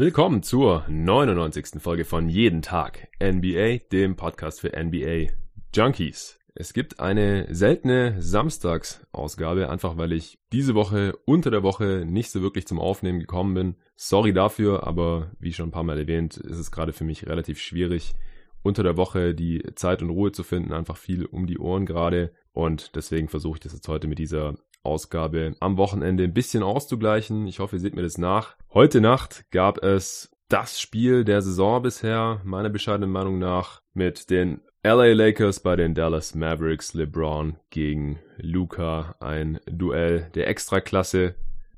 Willkommen zur 99. Folge von Jeden Tag NBA, dem Podcast für NBA Junkies. Es gibt eine seltene Samstagsausgabe, einfach weil ich diese Woche unter der Woche nicht so wirklich zum Aufnehmen gekommen bin. Sorry dafür, aber wie schon ein paar Mal erwähnt, ist es gerade für mich relativ schwierig, unter der Woche die Zeit und Ruhe zu finden, einfach viel um die Ohren gerade. Und deswegen versuche ich das jetzt heute mit dieser Ausgabe am Wochenende ein bisschen auszugleichen. Ich hoffe, ihr seht mir das nach. Heute Nacht gab es das Spiel der Saison bisher, meiner bescheidenen Meinung nach, mit den LA Lakers bei den Dallas Mavericks, LeBron gegen Luca, ein Duell der Extraklasse.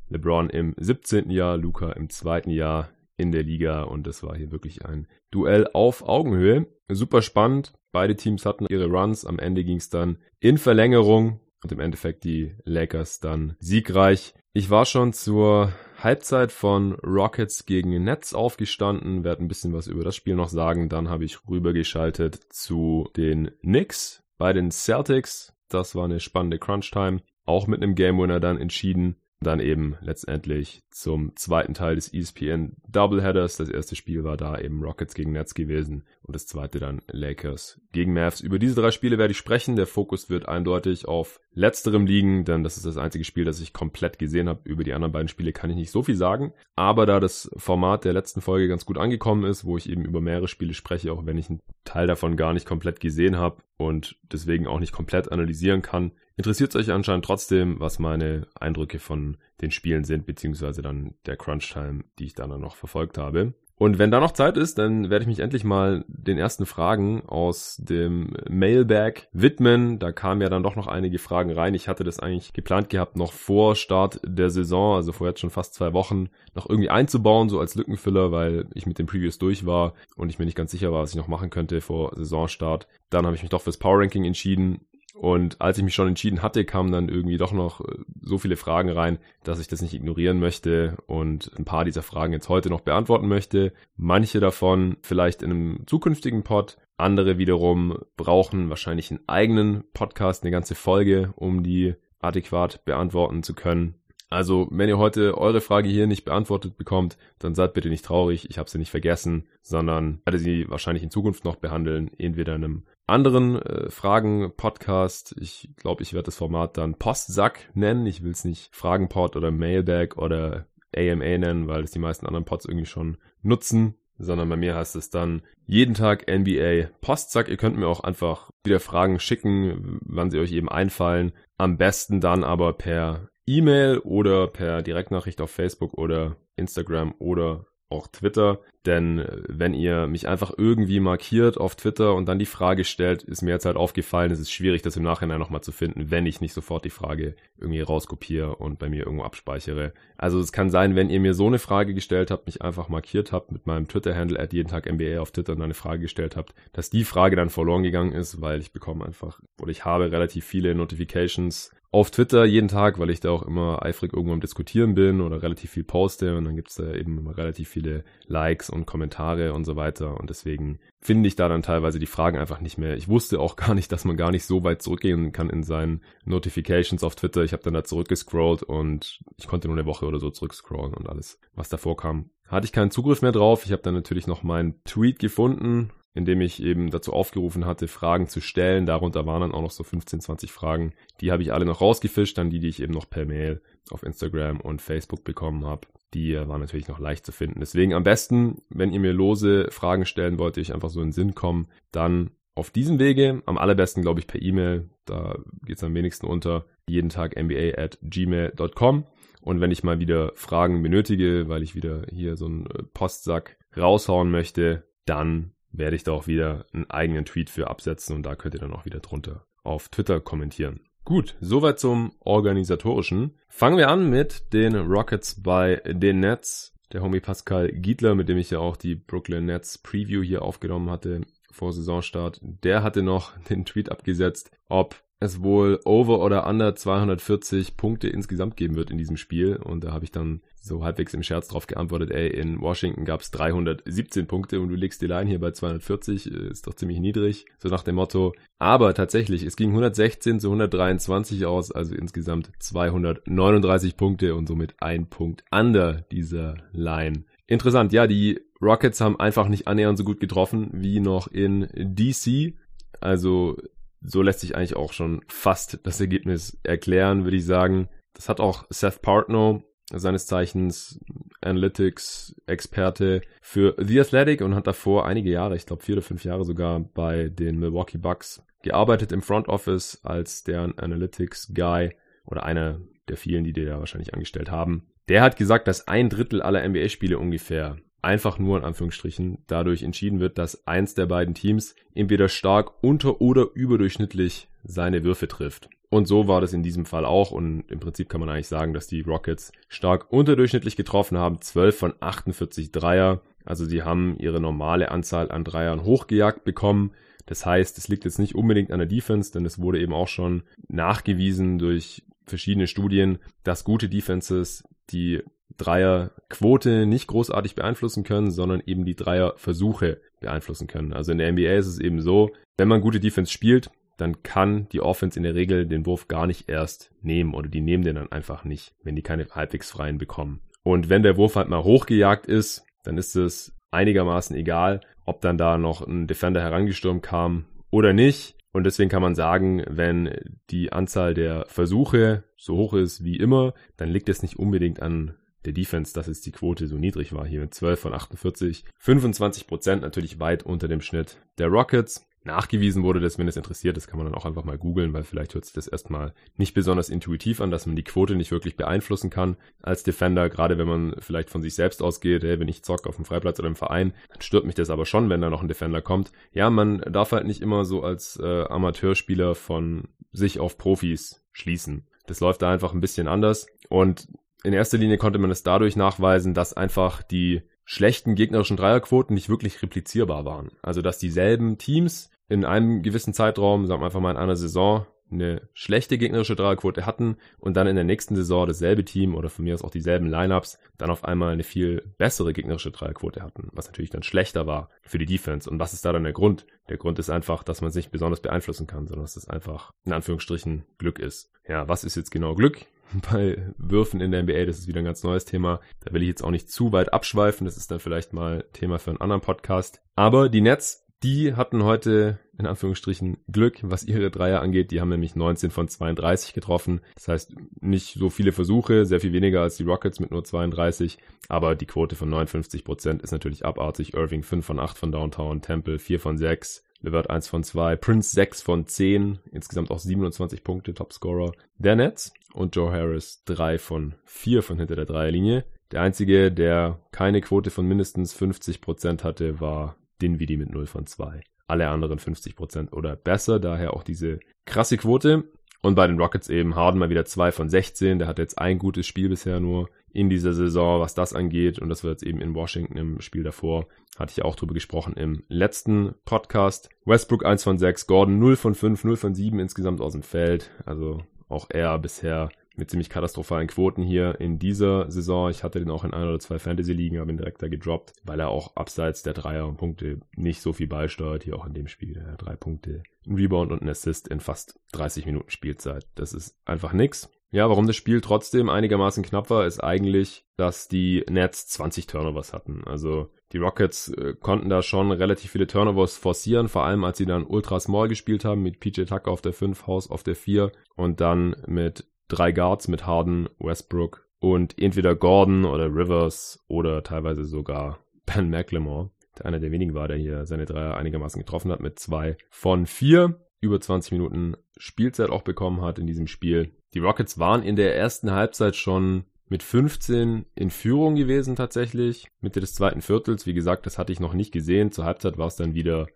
LeBron im 17. Jahr, Luca im zweiten Jahr in der Liga und das war hier wirklich ein Duell auf Augenhöhe. Super spannend. Beide Teams hatten ihre Runs. Am Ende ging es dann in Verlängerung und im Endeffekt die Lakers dann siegreich. Ich war schon zur Halbzeit von Rockets gegen Nets aufgestanden, werde ein bisschen was über das Spiel noch sagen. Dann habe ich rübergeschaltet zu den Knicks bei den Celtics. Das war eine spannende Crunch-Time. Auch mit einem Game Winner dann entschieden dann eben letztendlich zum zweiten Teil des ESPN Doubleheaders. Das erste Spiel war da eben Rockets gegen Nets gewesen und das zweite dann Lakers gegen Mavs. Über diese drei Spiele werde ich sprechen. Der Fokus wird eindeutig auf letzterem liegen, denn das ist das einzige Spiel, das ich komplett gesehen habe. Über die anderen beiden Spiele kann ich nicht so viel sagen. Aber da das Format der letzten Folge ganz gut angekommen ist, wo ich eben über mehrere Spiele spreche, auch wenn ich einen Teil davon gar nicht komplett gesehen habe und deswegen auch nicht komplett analysieren kann, interessiert es euch anscheinend trotzdem, was meine Eindrücke von den Spielen sind, beziehungsweise dann der Crunch-Time, die ich dann noch verfolgt habe. Und wenn da noch Zeit ist, dann werde ich mich endlich mal den ersten Fragen aus dem Mailbag widmen. Da kamen ja dann doch noch einige Fragen rein. Ich hatte das eigentlich geplant gehabt, noch vor Start der Saison, also vor jetzt schon fast zwei Wochen, noch irgendwie einzubauen, so als Lückenfüller, weil ich mit den Previews durch war und ich mir nicht ganz sicher war, was ich noch machen könnte vor Saisonstart. Dann habe ich mich doch fürs Power Ranking entschieden und als ich mich schon entschieden hatte, kamen dann irgendwie doch noch äh, so viele Fragen rein, dass ich das nicht ignorieren möchte und ein paar dieser Fragen jetzt heute noch beantworten möchte. Manche davon vielleicht in einem zukünftigen Pod. Andere wiederum brauchen wahrscheinlich einen eigenen Podcast, eine ganze Folge, um die adäquat beantworten zu können. Also, wenn ihr heute eure Frage hier nicht beantwortet bekommt, dann seid bitte nicht traurig, ich habe sie nicht vergessen, sondern werde sie wahrscheinlich in Zukunft noch behandeln, entweder in einem anderen äh, Fragen-Podcast. Ich glaube, ich werde das Format dann Postsack nennen. Ich will es nicht Fragenpod oder Mailbag oder AMA nennen, weil es die meisten anderen Pods irgendwie schon nutzen sondern bei mir heißt es dann jeden Tag NBA Postsack. Ihr könnt mir auch einfach wieder Fragen schicken, wann sie euch eben einfallen. Am besten dann aber per E-Mail oder per Direktnachricht auf Facebook oder Instagram oder auch Twitter. Denn äh, wenn ihr mich einfach irgendwie markiert auf Twitter und dann die Frage stellt, ist mir jetzt halt aufgefallen, es ist schwierig, das im Nachhinein nochmal zu finden, wenn ich nicht sofort die Frage irgendwie rauskopiere und bei mir irgendwo abspeichere. Also es kann sein, wenn ihr mir so eine Frage gestellt habt, mich einfach markiert habt mit meinem Twitter-Handle at jeden Tag NBA auf Twitter und eine Frage gestellt habt, dass die Frage dann verloren gegangen ist, weil ich bekomme einfach oder ich habe relativ viele Notifications auf Twitter jeden Tag, weil ich da auch immer eifrig irgendwo am Diskutieren bin oder relativ viel poste und dann gibt's da eben immer relativ viele Likes und Kommentare und so weiter und deswegen finde ich da dann teilweise die Fragen einfach nicht mehr. Ich wusste auch gar nicht, dass man gar nicht so weit zurückgehen kann in seinen Notifications auf Twitter. Ich habe dann da zurückgescrollt und ich konnte nur eine Woche oder so zurückscrollen und alles, was davor kam. Hatte ich keinen Zugriff mehr drauf. Ich habe dann natürlich noch meinen Tweet gefunden in dem ich eben dazu aufgerufen hatte, Fragen zu stellen. Darunter waren dann auch noch so 15, 20 Fragen. Die habe ich alle noch rausgefischt, dann die, die ich eben noch per Mail auf Instagram und Facebook bekommen habe. Die waren natürlich noch leicht zu finden. Deswegen am besten, wenn ihr mir lose Fragen stellen wollt, die ich einfach so in den Sinn kommen, dann auf diesem Wege. Am allerbesten, glaube ich, per E-Mail. Da geht es am wenigsten unter. Jeden Tag mba at gmail.com. Und wenn ich mal wieder Fragen benötige, weil ich wieder hier so einen Postsack raushauen möchte, dann werde ich da auch wieder einen eigenen Tweet für absetzen und da könnt ihr dann auch wieder drunter auf Twitter kommentieren. Gut, soweit zum organisatorischen. Fangen wir an mit den Rockets bei den Nets. Der Homie Pascal Giedler, mit dem ich ja auch die Brooklyn Nets Preview hier aufgenommen hatte vor Saisonstart, der hatte noch den Tweet abgesetzt, ob es wohl over oder under 240 Punkte insgesamt geben wird in diesem Spiel. Und da habe ich dann so halbwegs im Scherz drauf geantwortet, ey, in Washington gab es 317 Punkte und du legst die Line hier bei 240, äh, ist doch ziemlich niedrig, so nach dem Motto. Aber tatsächlich, es ging 116 zu 123 aus, also insgesamt 239 Punkte und somit ein Punkt under dieser Line interessant, ja, die Rockets haben einfach nicht annähernd so gut getroffen wie noch in DC. Also so lässt sich eigentlich auch schon fast das Ergebnis erklären, würde ich sagen. Das hat auch Seth Partnow, seines Zeichens Analytics-Experte für The Athletic und hat davor einige Jahre, ich glaube vier oder fünf Jahre sogar, bei den Milwaukee Bucks gearbeitet im Front Office als deren Analytics-Guy oder einer der vielen, die die da wahrscheinlich angestellt haben. Der hat gesagt, dass ein Drittel aller NBA-Spiele ungefähr einfach nur in Anführungsstrichen dadurch entschieden wird, dass eins der beiden Teams entweder stark unter- oder überdurchschnittlich seine Würfe trifft. Und so war das in diesem Fall auch. Und im Prinzip kann man eigentlich sagen, dass die Rockets stark unterdurchschnittlich getroffen haben. 12 von 48 Dreier. Also sie haben ihre normale Anzahl an Dreiern hochgejagt bekommen. Das heißt, es liegt jetzt nicht unbedingt an der Defense, denn es wurde eben auch schon nachgewiesen durch verschiedene Studien, dass gute Defenses die Dreierquote nicht großartig beeinflussen können, sondern eben die Dreierversuche beeinflussen können. Also in der NBA ist es eben so, wenn man gute Defense spielt, dann kann die Offense in der Regel den Wurf gar nicht erst nehmen oder die nehmen den dann einfach nicht, wenn die keine halbwegs freien bekommen. Und wenn der Wurf halt mal hochgejagt ist, dann ist es einigermaßen egal, ob dann da noch ein Defender herangestürmt kam oder nicht. Und deswegen kann man sagen, wenn die Anzahl der Versuche so hoch ist wie immer, dann liegt es nicht unbedingt an der Defense, dass es die Quote so niedrig war hier mit 12 von 48. 25 Prozent natürlich weit unter dem Schnitt der Rockets. Nachgewiesen wurde das, wenn es interessiert, das kann man dann auch einfach mal googeln, weil vielleicht hört sich das erstmal nicht besonders intuitiv an, dass man die Quote nicht wirklich beeinflussen kann als Defender, gerade wenn man vielleicht von sich selbst ausgeht, hey, wenn ich zock auf dem Freiplatz oder im Verein, dann stört mich das aber schon, wenn da noch ein Defender kommt. Ja, man darf halt nicht immer so als äh, Amateurspieler von sich auf Profis schließen. Das läuft da einfach ein bisschen anders und in erster Linie konnte man es dadurch nachweisen, dass einfach die schlechten gegnerischen Dreierquoten nicht wirklich replizierbar waren. Also dass dieselben Teams in einem gewissen Zeitraum, sagen wir einfach mal in einer Saison, eine schlechte gegnerische Dreierquote hatten und dann in der nächsten Saison dasselbe Team oder von mir aus auch dieselben Lineups dann auf einmal eine viel bessere gegnerische Dreierquote hatten, was natürlich dann schlechter war für die Defense. Und was ist da dann der Grund? Der Grund ist einfach, dass man sich besonders beeinflussen kann, sondern dass es einfach in Anführungsstrichen Glück ist. Ja, was ist jetzt genau Glück? Bei Würfen in der NBA, das ist wieder ein ganz neues Thema. Da will ich jetzt auch nicht zu weit abschweifen, das ist dann vielleicht mal Thema für einen anderen Podcast. Aber die Nets, die hatten heute in Anführungsstrichen Glück, was ihre Dreier angeht. Die haben nämlich 19 von 32 getroffen. Das heißt, nicht so viele Versuche, sehr viel weniger als die Rockets mit nur 32. Aber die Quote von 59 Prozent ist natürlich abartig. Irving 5 von 8 von Downtown, Temple 4 von 6, Levert 1 von 2, Prince 6 von 10, insgesamt auch 27 Punkte, Topscorer der Nets und Joe Harris 3 von 4 von hinter der Dreierlinie. Der einzige, der keine Quote von mindestens 50% hatte, war Dinwiddie mit 0 von 2. Alle anderen 50% oder besser, daher auch diese krasse Quote. Und bei den Rockets eben Harden mal wieder 2 von 16. Der hat jetzt ein gutes Spiel bisher nur in dieser Saison, was das angeht. Und das wird jetzt eben in Washington im Spiel davor. Hatte ich auch drüber gesprochen im letzten Podcast. Westbrook 1 von 6, Gordon 0 von 5, 0 von 7 insgesamt aus dem Feld. Also auch er bisher mit ziemlich katastrophalen Quoten hier in dieser Saison. Ich hatte den auch in ein oder zwei Fantasy-Ligen, habe ihn direkt da gedroppt, weil er auch abseits der Dreier und Punkte nicht so viel beisteuert. Hier auch in dem Spiel. Er drei Punkte, ein Rebound und ein Assist in fast 30 Minuten Spielzeit. Das ist einfach nix. Ja, warum das Spiel trotzdem einigermaßen knapp war, ist eigentlich, dass die Nets 20 Turnovers hatten. Also die Rockets äh, konnten da schon relativ viele Turnovers forcieren, vor allem als sie dann ultra small gespielt haben mit PJ Tucker auf der 5, House auf der 4 und dann mit drei Guards mit Harden, Westbrook und entweder Gordon oder Rivers oder teilweise sogar Ben McLemore, der einer der wenigen war, der hier seine Dreier einigermaßen getroffen hat mit zwei von vier, über 20 Minuten Spielzeit auch bekommen hat in diesem Spiel. Die Rockets waren in der ersten Halbzeit schon mit 15 in Führung gewesen tatsächlich. Mitte des zweiten Viertels, wie gesagt, das hatte ich noch nicht gesehen. Zur Halbzeit war es dann wieder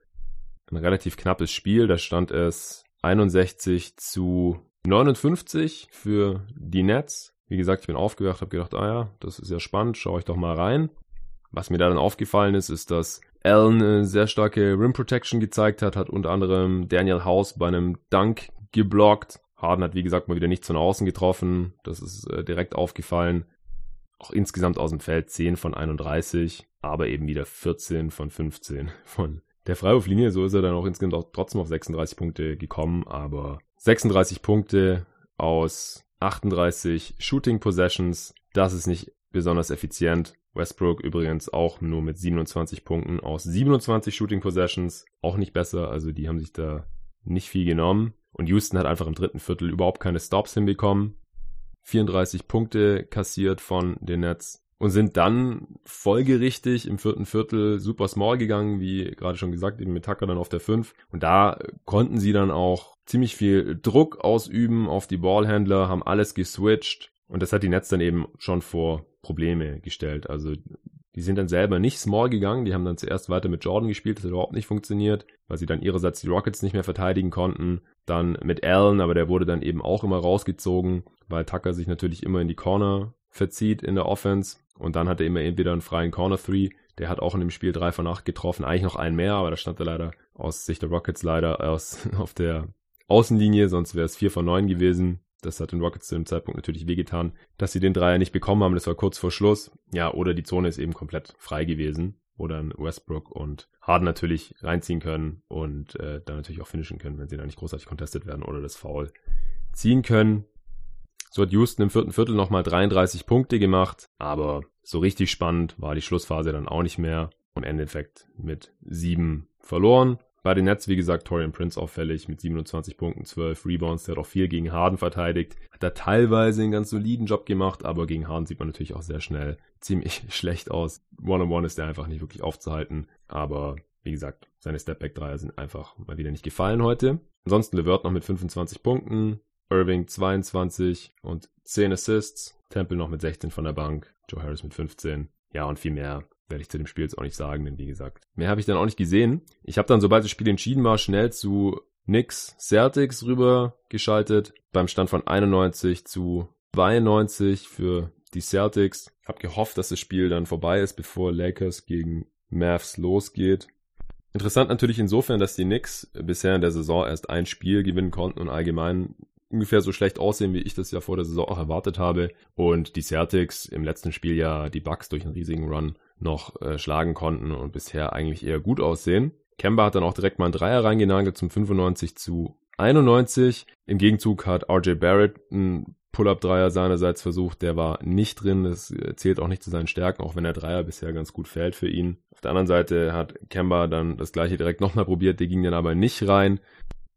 ein relativ knappes Spiel. Da stand es 61 zu 59 für die Nets. Wie gesagt, ich bin aufgewacht, habe gedacht, ah ja, das ist ja spannend, schaue ich doch mal rein. Was mir da dann aufgefallen ist, ist, dass Allen eine sehr starke Rim Protection gezeigt hat, hat unter anderem Daniel House bei einem Dunk geblockt. Harden hat, wie gesagt, mal wieder nicht von außen getroffen. Das ist äh, direkt aufgefallen. Auch insgesamt aus dem Feld 10 von 31, aber eben wieder 14 von 15 von der Freiwurflinie. So ist er dann auch insgesamt auch trotzdem auf 36 Punkte gekommen, aber 36 Punkte aus 38 Shooting Possessions. Das ist nicht besonders effizient. Westbrook übrigens auch nur mit 27 Punkten aus 27 Shooting Possessions. Auch nicht besser, also die haben sich da nicht viel genommen. Und Houston hat einfach im dritten Viertel überhaupt keine Stops hinbekommen. 34 Punkte kassiert von den Nets und sind dann folgerichtig im vierten Viertel super small gegangen, wie gerade schon gesagt, eben mit Tucker dann auf der 5. Und da konnten sie dann auch ziemlich viel Druck ausüben auf die Ballhändler, haben alles geswitcht. Und das hat die Nets dann eben schon vor Probleme gestellt. Also die sind dann selber nicht small gegangen, die haben dann zuerst weiter mit Jordan gespielt, das hat überhaupt nicht funktioniert, weil sie dann ihrerseits die Rockets nicht mehr verteidigen konnten. Dann mit Allen, aber der wurde dann eben auch immer rausgezogen, weil Tucker sich natürlich immer in die Corner verzieht in der Offense. Und dann hat er immer entweder einen freien Corner Three, der hat auch in dem Spiel 3 von 8 getroffen, eigentlich noch einen mehr, aber da stand er leider aus Sicht der Rockets leider aus, auf der Außenlinie, sonst wäre es 4 von 9 gewesen. Das hat den Rockets zu dem Zeitpunkt natürlich wehgetan, dass sie den Dreier nicht bekommen haben. Das war kurz vor Schluss. Ja, oder die Zone ist eben komplett frei gewesen, wo dann Westbrook und Harden natürlich reinziehen können und äh, dann natürlich auch finishen können, wenn sie da nicht großartig contestet werden oder das Foul ziehen können. So hat Houston im vierten Viertel nochmal 33 Punkte gemacht, aber so richtig spannend war die Schlussphase dann auch nicht mehr. Und Endeffekt mit sieben verloren. Bei den Nets, wie gesagt, Torian Prince auffällig mit 27 Punkten, 12 Rebounds. Der hat auch viel gegen Harden verteidigt. Hat da teilweise einen ganz soliden Job gemacht, aber gegen Harden sieht man natürlich auch sehr schnell ziemlich schlecht aus. One-on-one -on -one ist der einfach nicht wirklich aufzuhalten. Aber wie gesagt, seine Stepback-Dreier sind einfach mal wieder nicht gefallen heute. Ansonsten LeVert noch mit 25 Punkten, Irving 22 und 10 Assists, Temple noch mit 16 von der Bank, Joe Harris mit 15. Ja, und viel mehr werde ich zu dem Spiel jetzt auch nicht sagen, denn wie gesagt, mehr habe ich dann auch nicht gesehen. Ich habe dann, sobald das Spiel entschieden war, schnell zu Knicks Celtics rüber geschaltet, beim Stand von 91 zu 92 für die Celtics. Habe gehofft, dass das Spiel dann vorbei ist, bevor Lakers gegen Mavs losgeht. Interessant natürlich insofern, dass die Knicks bisher in der Saison erst ein Spiel gewinnen konnten und allgemein ungefähr so schlecht aussehen, wie ich das ja vor der Saison auch erwartet habe. Und die Celtics im letzten Spiel ja die Bucks durch einen riesigen Run noch äh, schlagen konnten und bisher eigentlich eher gut aussehen. Kemba hat dann auch direkt mal einen Dreier reingenagelt zum 95 zu 91. Im Gegenzug hat RJ Barrett einen Pull-Up-Dreier seinerseits versucht, der war nicht drin, das zählt auch nicht zu seinen Stärken, auch wenn der Dreier bisher ganz gut fällt für ihn. Auf der anderen Seite hat Kemba dann das gleiche direkt nochmal probiert, der ging dann aber nicht rein.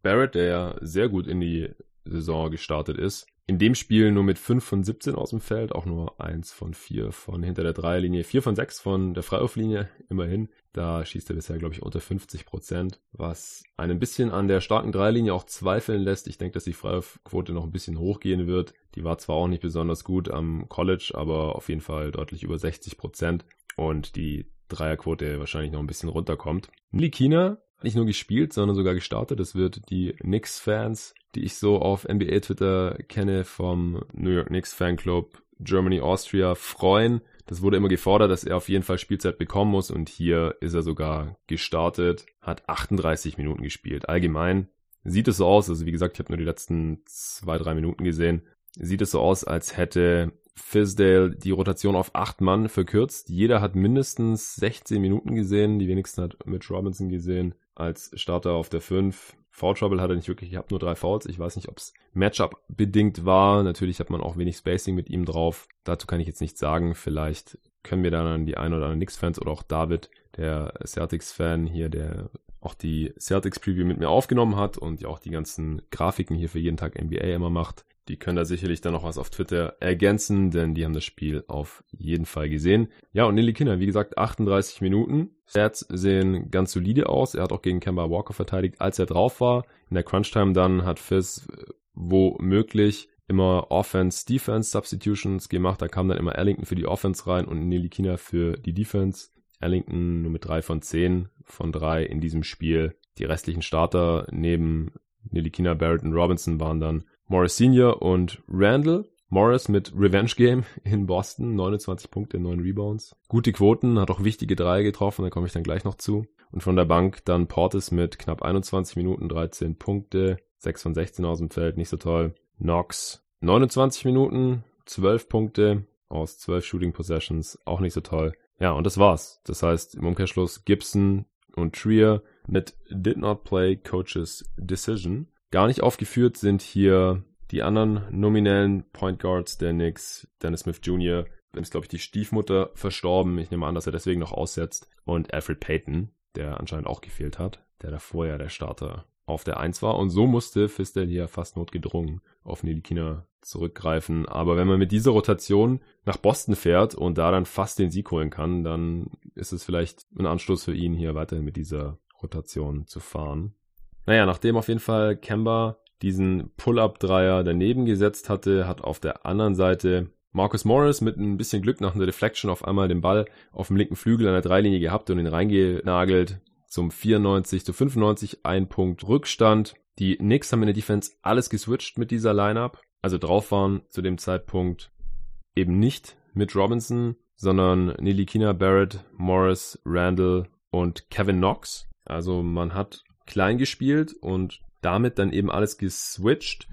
Barrett, der ja sehr gut in die Saison gestartet ist. In dem Spiel nur mit 5 von 17 aus dem Feld, auch nur 1 von 4 von hinter der Dreierlinie, 4 von 6 von der Freiwurflinie, immerhin. Da schießt er bisher, glaube ich, unter 50 Prozent, was einen bisschen an der starken Dreierlinie auch zweifeln lässt. Ich denke, dass die Freiwurfquote noch ein bisschen hochgehen wird. Die war zwar auch nicht besonders gut am College, aber auf jeden Fall deutlich über 60 Prozent und die Dreierquote wahrscheinlich noch ein bisschen runterkommt. Nilikina nicht nur gespielt, sondern sogar gestartet. Das wird die Knicks-Fans, die ich so auf NBA-Twitter kenne, vom New York Knicks Fanclub Germany Austria freuen. Das wurde immer gefordert, dass er auf jeden Fall Spielzeit bekommen muss und hier ist er sogar gestartet, hat 38 Minuten gespielt. Allgemein sieht es so aus, also wie gesagt, ich habe nur die letzten zwei, drei Minuten gesehen, sieht es so aus, als hätte Fisdale die Rotation auf acht Mann verkürzt. Jeder hat mindestens 16 Minuten gesehen, die wenigsten hat Mitch Robinson gesehen als Starter auf der 5. Foul Trouble hat er nicht wirklich, ich habe nur drei Fouls. Ich weiß nicht, ob es Matchup bedingt war. Natürlich hat man auch wenig Spacing mit ihm drauf. Dazu kann ich jetzt nichts sagen. Vielleicht können wir dann an die ein oder anderen Knicks-Fans oder auch David, der Celtics-Fan hier, der auch die Celtics-Preview mit mir aufgenommen hat und ja auch die ganzen Grafiken hier für jeden Tag NBA immer macht. Die können da sicherlich dann noch was auf Twitter ergänzen, denn die haben das Spiel auf jeden Fall gesehen. Ja, und Nili Kinder, wie gesagt, 38 Minuten. Stats sehen ganz solide aus. Er hat auch gegen Kemba Walker verteidigt, als er drauf war. In der Crunch-Time dann hat Fizz womöglich immer Offense-Defense-Substitutions gemacht. Da kam dann immer Ellington für die Offense rein und Nelikina für die Defense. Ellington nur mit drei von zehn von drei in diesem Spiel. Die restlichen Starter neben Nelikina, Barrett und Robinson waren dann Morris Senior und Randall. Morris mit Revenge Game in Boston, 29 Punkte, 9 Rebounds. Gute Quoten, hat auch wichtige Dreier getroffen, da komme ich dann gleich noch zu. Und von der Bank dann Portis mit knapp 21 Minuten, 13 Punkte, 6 von 16 aus dem Feld, nicht so toll. Knox 29 Minuten, 12 Punkte aus 12 Shooting Possessions, auch nicht so toll. Ja, und das war's. Das heißt, im Umkehrschluss Gibson und Trier mit Did Not Play Coaches Decision. Gar nicht aufgeführt sind hier die anderen nominellen Point Guards der Knicks, Dennis Smith Jr., Dann ist, glaube ich, die Stiefmutter verstorben. Ich nehme an, dass er deswegen noch aussetzt. Und Alfred Payton, der anscheinend auch gefehlt hat, der davor ja der Starter auf der 1 war. Und so musste Fistel hier fast notgedrungen auf Nilikina zurückgreifen. Aber wenn man mit dieser Rotation nach Boston fährt und da dann fast den Sieg holen kann, dann ist es vielleicht ein Anstoß für ihn, hier weiterhin mit dieser Rotation zu fahren. Naja, nachdem auf jeden Fall Kemba diesen Pull-Up-Dreier daneben gesetzt hatte, hat auf der anderen Seite Marcus Morris mit ein bisschen Glück nach einer Deflection auf einmal den Ball auf dem linken Flügel an der Dreilinie gehabt und ihn reingenagelt zum 94 zu 95, ein Punkt Rückstand. Die Knicks haben in der Defense alles geswitcht mit dieser Lineup. Also drauf waren zu dem Zeitpunkt eben nicht mit Robinson, sondern Nilikina Barrett, Morris, Randall und Kevin Knox. Also man hat klein gespielt und damit dann eben alles geswitcht.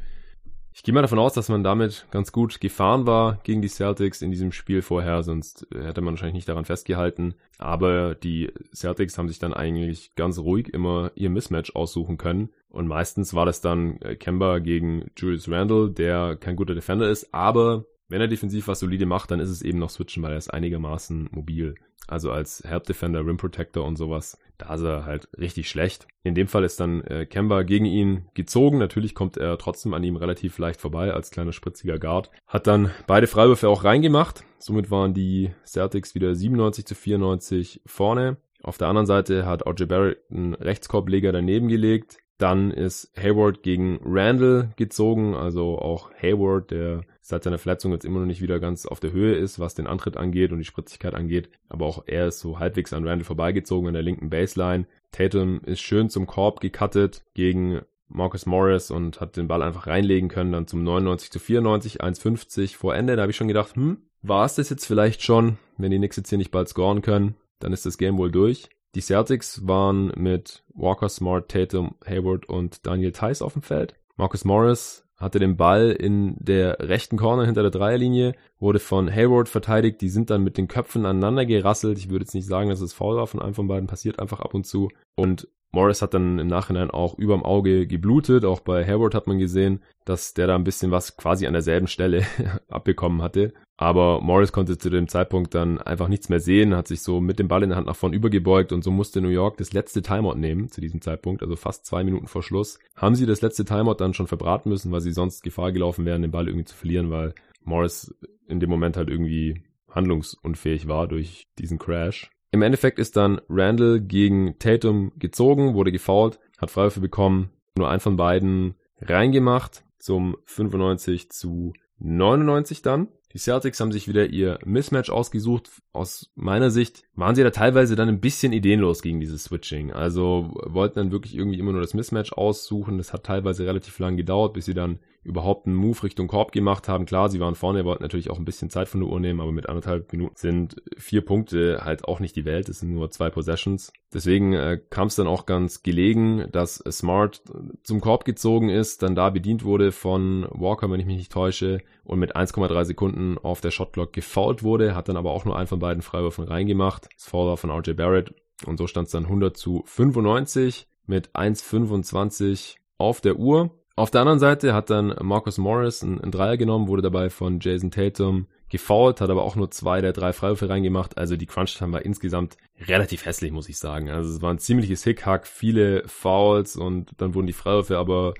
Ich gehe mal davon aus, dass man damit ganz gut gefahren war gegen die Celtics in diesem Spiel vorher, sonst hätte man wahrscheinlich nicht daran festgehalten. Aber die Celtics haben sich dann eigentlich ganz ruhig immer ihr Mismatch aussuchen können. Und meistens war das dann äh, Kemba gegen Julius Randle, der kein guter Defender ist, aber wenn er defensiv was solide macht, dann ist es eben noch Switchen, weil er ist einigermaßen mobil. Also als Help Defender, Rim Protector und sowas, da ist er halt richtig schlecht. In dem Fall ist dann äh, Kemba gegen ihn gezogen. Natürlich kommt er trotzdem an ihm relativ leicht vorbei als kleiner spritziger Guard. Hat dann beide Freiwürfe auch reingemacht. Somit waren die Celtics wieder 97 zu 94 vorne. Auf der anderen Seite hat OJ Barrett einen Rechtskorbleger daneben gelegt. Dann ist Hayward gegen Randall gezogen, also auch Hayward, der seit seiner Verletzung jetzt immer noch nicht wieder ganz auf der Höhe ist, was den Antritt angeht und die Spritzigkeit angeht. Aber auch er ist so halbwegs an Randall vorbeigezogen an der linken Baseline. Tatum ist schön zum Korb gecuttet gegen Marcus Morris und hat den Ball einfach reinlegen können, dann zum 99 zu 94, 1,50 vor Ende. Da habe ich schon gedacht, hm, war es das jetzt vielleicht schon, wenn die Knicks jetzt hier nicht bald scoren können, dann ist das Game wohl durch. Die Celtics waren mit Walker Smart, Tatum, Hayward und Daniel Tice auf dem Feld. Marcus Morris hatte den Ball in der rechten Corner hinter der Dreierlinie, wurde von Hayward verteidigt. Die sind dann mit den Köpfen aneinander gerasselt. Ich würde jetzt nicht sagen, dass es faul war von einem von beiden, passiert einfach ab und zu. Und Morris hat dann im Nachhinein auch überm Auge geblutet. Auch bei Hayward hat man gesehen, dass der da ein bisschen was quasi an derselben Stelle abbekommen hatte. Aber Morris konnte zu dem Zeitpunkt dann einfach nichts mehr sehen, hat sich so mit dem Ball in der Hand nach vorn übergebeugt und so musste New York das letzte Timeout nehmen zu diesem Zeitpunkt, also fast zwei Minuten vor Schluss. Haben sie das letzte Timeout dann schon verbraten müssen, weil sie sonst Gefahr gelaufen wären, den Ball irgendwie zu verlieren, weil Morris in dem Moment halt irgendwie handlungsunfähig war durch diesen Crash. Im Endeffekt ist dann Randall gegen Tatum gezogen, wurde gefoult, hat Freiwürfe bekommen, nur ein von beiden reingemacht zum 95 zu 99 dann. Die Celtics haben sich wieder ihr Mismatch ausgesucht. Aus meiner Sicht waren sie da teilweise dann ein bisschen ideenlos gegen dieses Switching. Also wollten dann wirklich irgendwie immer nur das Mismatch aussuchen. Das hat teilweise relativ lang gedauert, bis sie dann überhaupt einen Move Richtung Korb gemacht haben. Klar, sie waren vorne, wollten natürlich auch ein bisschen Zeit von der Uhr nehmen, aber mit anderthalb Minuten sind vier Punkte halt auch nicht die Welt. Es sind nur zwei Possessions. Deswegen äh, kam es dann auch ganz gelegen, dass Smart zum Korb gezogen ist, dann da bedient wurde von Walker, wenn ich mich nicht täusche, und mit 1,3 Sekunden auf der Shotclock gefoult wurde, hat dann aber auch nur einen von beiden Freiwürfen reingemacht. Das Foul war von RJ Barrett und so stand es dann 100 zu 95 mit 1,25 auf der Uhr. Auf der anderen Seite hat dann Marcus Morris einen, Dreier genommen, wurde dabei von Jason Tatum gefoult, hat aber auch nur zwei der drei Freiwürfe reingemacht. Also die Crunch-Time war insgesamt relativ hässlich, muss ich sagen. Also es war ein ziemliches Hickhack, viele Fouls und dann wurden die Freiwürfe aber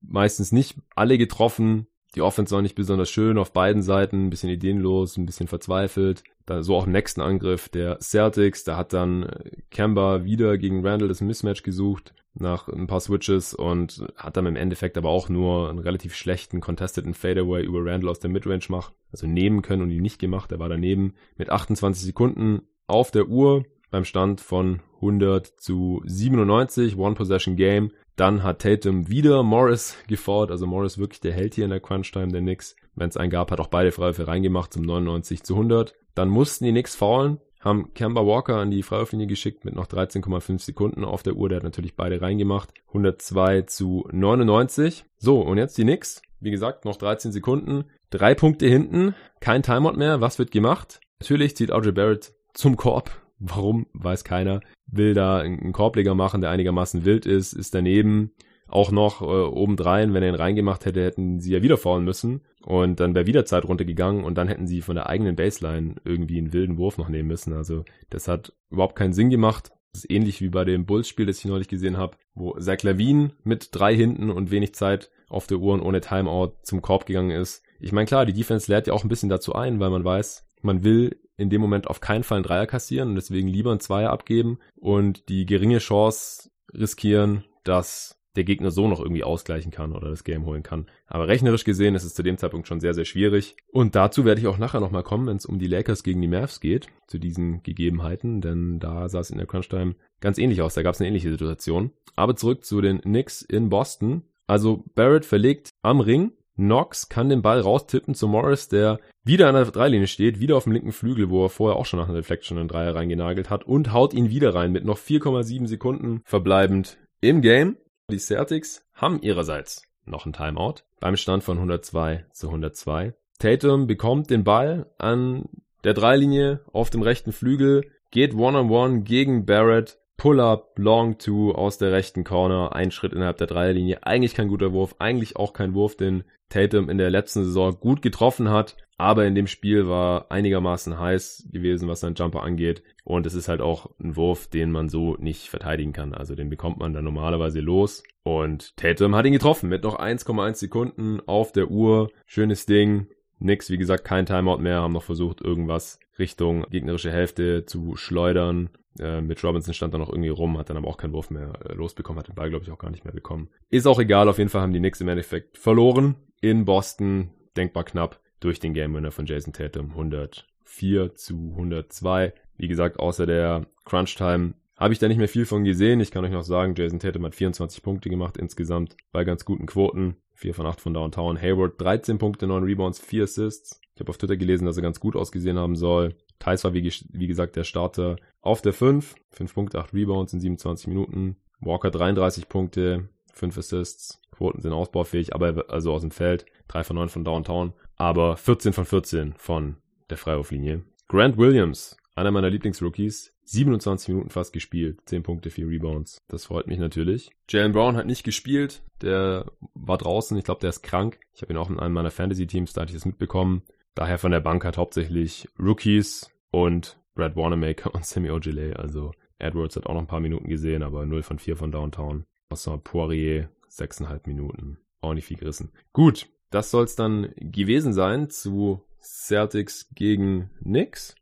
meistens nicht alle getroffen. Die Offense war nicht besonders schön auf beiden Seiten, ein bisschen ideenlos, ein bisschen verzweifelt. Da so auch im nächsten Angriff der Celtics, da hat dann Kemba wieder gegen Randall das Mismatch gesucht nach ein paar Switches und hat dann im Endeffekt aber auch nur einen relativ schlechten contesteten Fadeaway über Randall aus der Midrange macht, also nehmen können und ihn nicht gemacht. Er war daneben mit 28 Sekunden auf der Uhr beim Stand von 100 zu 97, One Possession Game. Dann hat Tatum wieder Morris gefordert, also Morris wirklich der Held hier in der Crunch Time der Knicks. Wenn es einen gab, hat auch beide Freiwürfe reingemacht zum 99 zu 100. Dann mussten die Knicks faulen, haben Kemba Walker an die Freiwurflinie geschickt mit noch 13,5 Sekunden auf der Uhr. Der hat natürlich beide reingemacht. 102 zu 99. So, und jetzt die Knicks. Wie gesagt, noch 13 Sekunden. Drei Punkte hinten. Kein Timeout mehr. Was wird gemacht? Natürlich zieht RJ Barrett zum Korb. Warum, weiß keiner. Will da einen Korbleger machen, der einigermaßen wild ist, ist daneben. auch noch äh, obendrein, wenn er ihn reingemacht hätte, hätten sie ja wieder faulen müssen und dann wäre wieder Zeit runtergegangen und dann hätten sie von der eigenen Baseline irgendwie einen wilden Wurf noch nehmen müssen. Also das hat überhaupt keinen Sinn gemacht. Das ist ähnlich wie bei dem Bulls-Spiel, das ich neulich gesehen habe, wo Zach Lavin mit drei hinten und wenig Zeit auf der Uhr und ohne Timeout zum Korb gegangen ist. Ich meine, klar, die Defense lädt ja auch ein bisschen dazu ein, weil man weiß, man will in dem Moment auf keinen Fall einen Dreier kassieren und deswegen lieber einen Zweier abgeben und die geringe Chance riskieren, dass der Gegner so noch irgendwie ausgleichen kann oder das Game holen kann. Aber rechnerisch gesehen ist es zu dem Zeitpunkt schon sehr, sehr schwierig. Und dazu werde ich auch nachher nochmal kommen, wenn es um die Lakers gegen die Mavs geht, zu diesen Gegebenheiten, denn da sah es in der Crunch-Time ganz ähnlich aus. Da gab es eine ähnliche Situation. Aber zurück zu den Knicks in Boston. Also Barrett verlegt am Ring. Knox kann den Ball raustippen zu Morris, der wieder an der Dreilinie steht, wieder auf dem linken Flügel, wo er vorher auch schon nach einer Reflection einen Dreier reingenagelt hat und haut ihn wieder rein mit noch 4,7 Sekunden verbleibend im Game. Die Celtics haben ihrerseits noch ein Timeout beim Stand von 102 zu 102. Tatum bekommt den Ball an der Dreilinie auf dem rechten Flügel, geht One-on-One -on -one gegen Barrett, Pull-up, Long Two aus der rechten Corner, ein Schritt innerhalb der Dreierlinie. Eigentlich kein guter Wurf, eigentlich auch kein Wurf, den Tatum in der letzten Saison gut getroffen hat. Aber in dem Spiel war einigermaßen heiß gewesen, was seinen Jumper angeht. Und es ist halt auch ein Wurf, den man so nicht verteidigen kann. Also den bekommt man dann normalerweise los. Und Tatum hat ihn getroffen mit noch 1,1 Sekunden auf der Uhr. Schönes Ding. Nix, wie gesagt, kein Timeout mehr. Haben noch versucht, irgendwas Richtung gegnerische Hälfte zu schleudern. Äh, mit Robinson stand da noch irgendwie rum, hat dann aber auch keinen Wurf mehr äh, losbekommen, hat den Ball, glaube ich, auch gar nicht mehr bekommen. Ist auch egal, auf jeden Fall haben die Knicks im Endeffekt verloren in Boston. Denkbar knapp durch den Game Winner von Jason Tatum 104 zu 102. Wie gesagt, außer der Crunch Time habe ich da nicht mehr viel von gesehen. Ich kann euch noch sagen, Jason Tatum hat 24 Punkte gemacht insgesamt bei ganz guten Quoten. 4 von 8 von Downtown. Hayward 13 Punkte, 9 Rebounds, 4 Assists. Ich habe auf Twitter gelesen, dass er ganz gut ausgesehen haben soll. Thais war wie, wie gesagt der Starter auf der 5. 5 Punkte, 8 Rebounds in 27 Minuten. Walker 33 Punkte, 5 Assists. Quoten sind ausbaufähig, aber also aus dem Feld. 3 von 9 von Downtown aber 14 von 14 von der Freiwurflinie. Grant Williams, einer meiner Lieblingsrookies, 27 Minuten fast gespielt, 10 Punkte, 4 Rebounds. Das freut mich natürlich. Jalen Brown hat nicht gespielt, der war draußen, ich glaube, der ist krank. Ich habe ihn auch in einem meiner Fantasy-Teams, da hatte ich es mitbekommen. Daher von der Bank hat hauptsächlich Rookies und Brad Wanamaker und Sammy Ogilvy. Also Edwards hat auch noch ein paar Minuten gesehen, aber 0 von 4 von Downtown. Außer Poirier, 6,5 Minuten. Auch nicht viel gerissen. Gut, das soll es dann gewesen sein zu Celtics gegen Knicks.